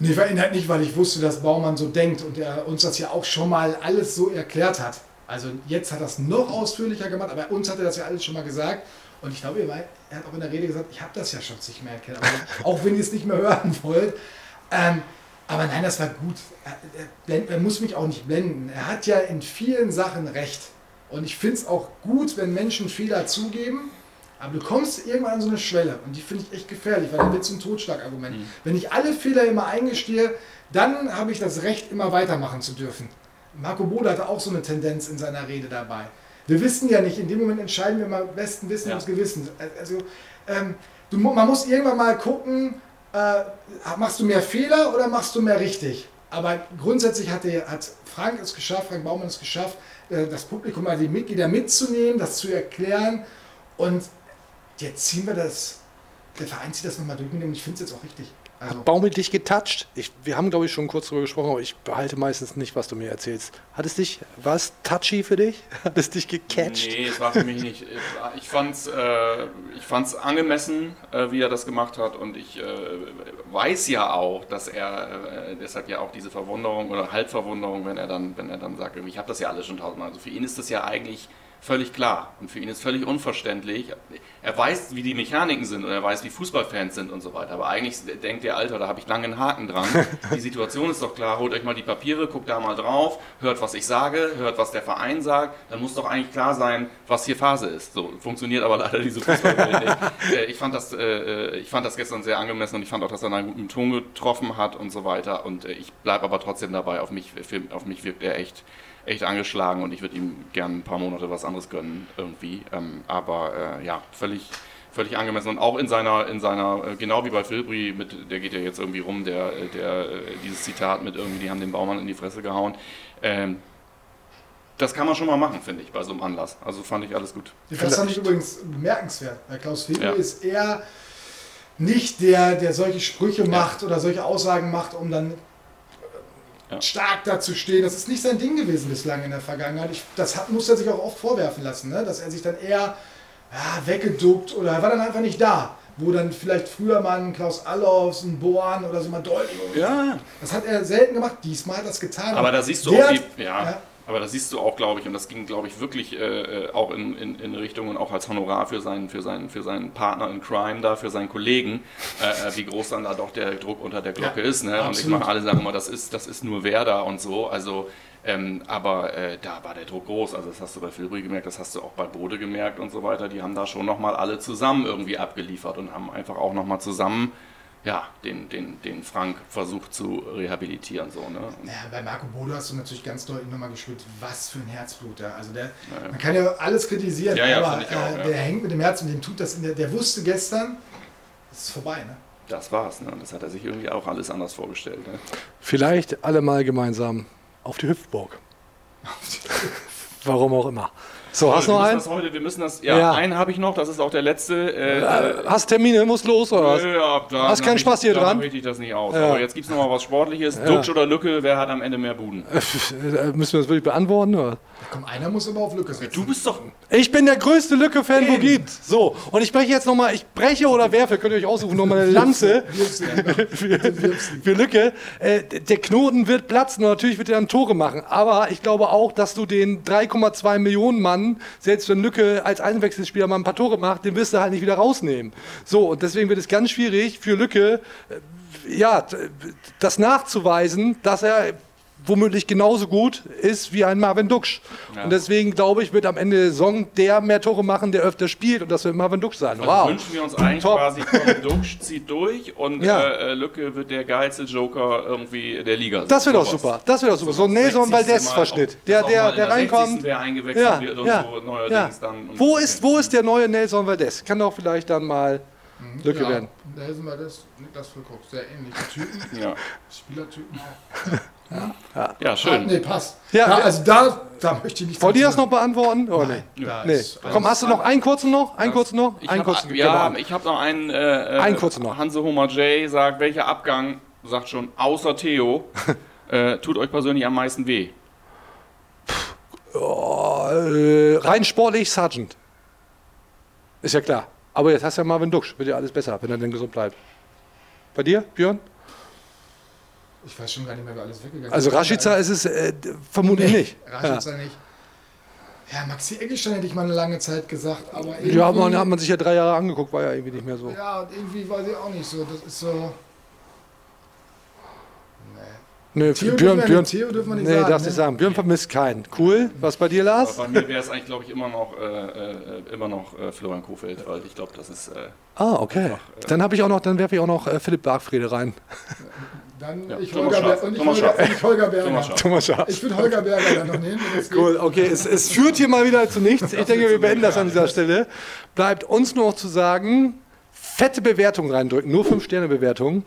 Nee, verändert nicht, weil ich wusste, dass Baumann so denkt und er uns das ja auch schon mal alles so erklärt hat. Also jetzt hat er es noch ausführlicher gemacht, aber uns hat er das ja alles schon mal gesagt. Und ich glaube, er hat auch in der Rede gesagt, ich habe das ja schon zigmal erklärt, aber auch wenn ihr es nicht mehr hören wollt. Ähm, aber nein, das war gut. Er, er, blend- er muss mich auch nicht blenden. Er hat ja in vielen Sachen recht. Und ich finde es auch gut, wenn Menschen Fehler zugeben. Aber du kommst irgendwann an so eine Schwelle und die finde ich echt gefährlich, weil dann wird es ein Totschlagargument. Wenn ich alle Fehler immer eingestehe, dann habe ich das Recht, immer weitermachen zu dürfen. Marco Bode hatte auch so eine Tendenz in seiner Rede dabei. Wir wissen ja nicht, in dem Moment entscheiden wir mal besten Wissen Ja. ums Gewissen. Also, ähm, du, man muss irgendwann mal gucken, äh, machst du mehr Fehler oder machst du mehr richtig? Aber grundsätzlich hat, der, hat Frank es geschafft, Frank Baumann es geschafft, äh, das Publikum, also die Mitglieder mitzunehmen, das zu erklären. Und jetzt ziehen wir das, der Verein zieht das nochmal durch und ich finde es jetzt auch richtig. Also, Baumel dich getoucht? Ich, wir haben, glaube ich, schon kurz darüber gesprochen, aber ich behalte meistens nicht, was du mir erzählst. Hat es dich, war es touchy für dich? Hat es dich gecatcht? Nee, es war für mich nicht. Ich fand's, äh, ich fand's angemessen, äh, wie er das gemacht hat. Und ich äh, weiß ja auch, dass er äh, deshalb ja auch diese Verwunderung oder Halbverwunderung, wenn er dann, wenn er dann sagt, ich habe das ja alles schon tausendmal. Also für ihn ist das ja eigentlich völlig klar und für ihn ist völlig unverständlich. Er weiß, wie die Mechaniken sind und er weiß, wie Fußballfans sind und so weiter. Aber eigentlich denkt der Alter, da habe ich lange einen Haken dran. Die Situation ist doch klar, holt euch mal die Papiere, guckt da mal drauf, hört, was ich sage, hört, was der Verein sagt. Dann muss doch eigentlich klar sein, was hier Phase ist. So funktioniert aber leider diese Fußballwelt nicht. Äh, Ich fand, das, äh, ich fand das gestern sehr angemessen und ich fand auch, dass er einen guten Ton getroffen hat und so weiter. Und äh, ich bleibe aber trotzdem dabei, auf mich, auf mich wirkt er echt echt angeschlagen und ich würde ihm gern ein paar Monate was anderes gönnen irgendwie. Ähm, aber äh, ja, völlig, völlig angemessen und auch in seiner, in seiner, äh, genau wie bei Filbri, mit, der geht ja jetzt irgendwie rum, der, der äh, dieses Zitat mit irgendwie, die haben den Baumann in die Fresse gehauen. Ähm, das kann man schon mal machen, finde ich, bei so einem Anlass. Also fand ich alles gut. Das fand ich übrigens bemerkenswert. Herr Klaus Febel Ja. ist eher nicht der, der solche Sprüche macht oder solche Aussagen macht, um dann Ja. stark dazu stehen. Das ist nicht sein Ding gewesen bislang in der Vergangenheit. Ich, das hat, muss er sich auch oft vorwerfen lassen, ne? dass er sich dann eher ja, weggeduckt oder er war dann einfach nicht da. Wo dann vielleicht früher mal ein Klaus Allofs, ein Boan oder so mal deutlich. Ja, Das hat er selten gemacht. Diesmal hat er das getan. aber da siehst du auch hat- die, ja, ja. Aber das siehst du auch, glaube ich, und das ging, glaube ich, wirklich äh, äh, auch in, in, in Richtung und auch als Honorar für seinen, für seinen, für seinen Partner in Crime da, für seinen Kollegen, äh, äh wie groß dann da doch der Druck unter der Glocke ja, ist. Ne? Und ich meine, alle sagen immer, das ist, das ist nur Werder und so. Also ähm, aber äh, da war der Druck groß. Also das hast du bei Filbri gemerkt, das hast du auch bei Bode gemerkt und so weiter. Die haben da schon nochmal alle zusammen irgendwie abgeliefert und haben einfach auch nochmal zusammen ja, den, den, den Frank versucht zu rehabilitieren. So, ne? Ja, bei Marco Bodo hast du natürlich ganz deutlich nochmal gespürt, was für ein Herzbluter. Also der, ja. man kann ja alles kritisieren, ja, ja, aber auch, äh, der hängt mit dem Herzen, dem tut das, der, der wusste gestern, es ist vorbei. Ne? Das war's. Ne? Das hat er sich irgendwie auch alles anders vorgestellt. Ne? Vielleicht alle mal gemeinsam auf die Hüftburg. Warum auch immer. So, hast du noch einen? Heute, wir müssen das, ja, ja. einen habe ich noch, das ist auch der letzte. Äh, äh hast Termine, muss los oder was? Ja, da, hast keinen Spaß hier da dran? Ich das nicht aus. Ja. Aber jetzt gibt es noch mal was Sportliches. Ja. Duxch oder Lücke, wer hat am Ende mehr Buden? Äh, müssen wir das wirklich beantworten? Oder? Komm, einer muss aber auf Lücke setzen. Du bist doch. Ich bin der größte Lücke-Fan, wo gibt. So, und ich breche jetzt nochmal, ich breche oder werfe, könnt ihr euch aussuchen, nochmal eine Lanze für, für Lücke. Äh, der Knoten wird platzen und natürlich wird er dann Tore machen. Aber ich glaube auch, dass du den 3,2 Millionen Mann, selbst wenn Lücke als Einwechselspieler mal ein paar Tore macht, den wirst du halt nicht wieder rausnehmen. So, und deswegen wird es ganz schwierig für Lücke, äh, ja, das nachzuweisen, dass er womöglich genauso gut ist wie ein Marvin Duksch. Ja. Und deswegen glaube ich, wird am Ende der Saison der mehr Tore machen, der öfter spielt und das wird Marvin Duksch sein. Also wow. wünschen wir uns eigentlich Top. quasi, Duksch zieht durch und ja. äh, Lücke wird der geilste Joker irgendwie der Liga. Das wird doch super. Das wird doch super. So ein Nelson Valdez-Verschnitt. Der, der, der reinkommt. Der eingewechselt ja. wird und ja. so neuerdings dann. Wo ist, wo ist der neue Nelson Valdez? Kann doch vielleicht dann mal mhm. Lücke ja, werden. Nelson Valdez, Niklas Füllkrug, sehr ähnliche Typen. ja. Spielertypen auch. Ja, ja. ja schön. Nee, passt. Ja, ja, also da, da möchte ich nicht. Wollt ihr das noch beantworten? Oh, Nein. Nee. nee. Komm, hast du noch einen kurzen noch? Einen kurzen noch? Einen kurzen. Ja, ich habe noch einen. Äh, äh, einen kurzen noch. Hanse Homer J sagt, welcher Abgang, sagt schon, außer Theo, äh, tut euch persönlich am meisten weh? Oh, äh, rein sportlich Sergeant. Ist ja klar. Aber jetzt hast du ja Marvin Duxch. Wird ja alles besser, wenn er denn gesund bleibt. Bei dir, Björn? Ich weiß schon gar nicht mehr, wer alles weggegangen ist. Also Rashica ist es äh, vermutlich nee, nicht. Rashica ja. nicht. Ja, Maxi Eggestein hätte ich mal eine lange Zeit gesagt, aber irgendwie... Ja, man hat man sich ja drei Jahre angeguckt, war ja irgendwie nicht mehr so. Ja, und irgendwie weiß ich auch nicht so. Das ist so... Nee, Theo Björn, Björn, Theo dürfen wir nicht nee, sagen. darfst ne? nicht sagen. Björn vermisst keinen. Cool. Was bei dir, Lars? Aber bei mir wäre es eigentlich, glaube ich, immer noch, äh, äh, immer noch äh, Florian Kofeld, weil ich glaube, das ist. Äh, ah, okay. Einfach, äh, dann habe ich auch noch, dann werfe ich auch noch äh, Philipp Bargfrede rein. Dann ja, ich, Holger und ich, Holger, und ich Holger Berger. Thomas Schaaf. Ich würde Holger Berger dann noch nehmen. Cool, okay. Es, es führt hier mal wieder zu nichts. Ich denke, wir beenden das an dieser Stelle. Bleibt uns nur noch zu sagen, fette Bewertung reindrücken, nur 5-Sterne-Bewertung.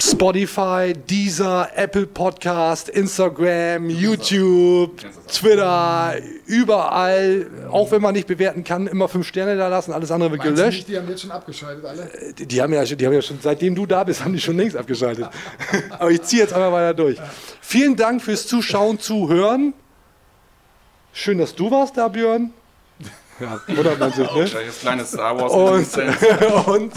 Spotify, Deezer, Apple Podcast, Instagram, YouTube, Twitter, überall. Auch wenn man nicht bewerten kann, immer fünf Sterne da lassen, alles andere wird Meinst gelöscht. Nicht, die haben jetzt schon abgeschaltet, alle? Äh, die, die, haben ja, die haben ja schon, seitdem du da bist, haben die schon längst abgeschaltet. Aber ich ziehe jetzt einmal weiter durch. Vielen Dank fürs Zuschauen, Zuhören. Schön, dass du warst da, Björn. Ja, oder man sich, ne? kleines Star Wars und, und,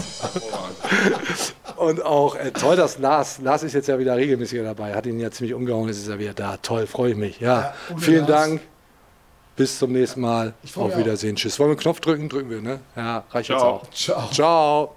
und auch äh, toll, dass Lars, Lars ist jetzt ja wieder regelmäßiger dabei, hat ihn ja ziemlich umgehauen, jetzt ist er wieder da. Toll, freue ich mich. Ja, ja vielen Lars. Dank. Bis zum nächsten Mal. Auf Wiedersehen. Auch. Tschüss. Wollen wir einen Knopf drücken? Drücken wir, ne? Ja, reicht Ciao. jetzt auch. Ciao. Ciao.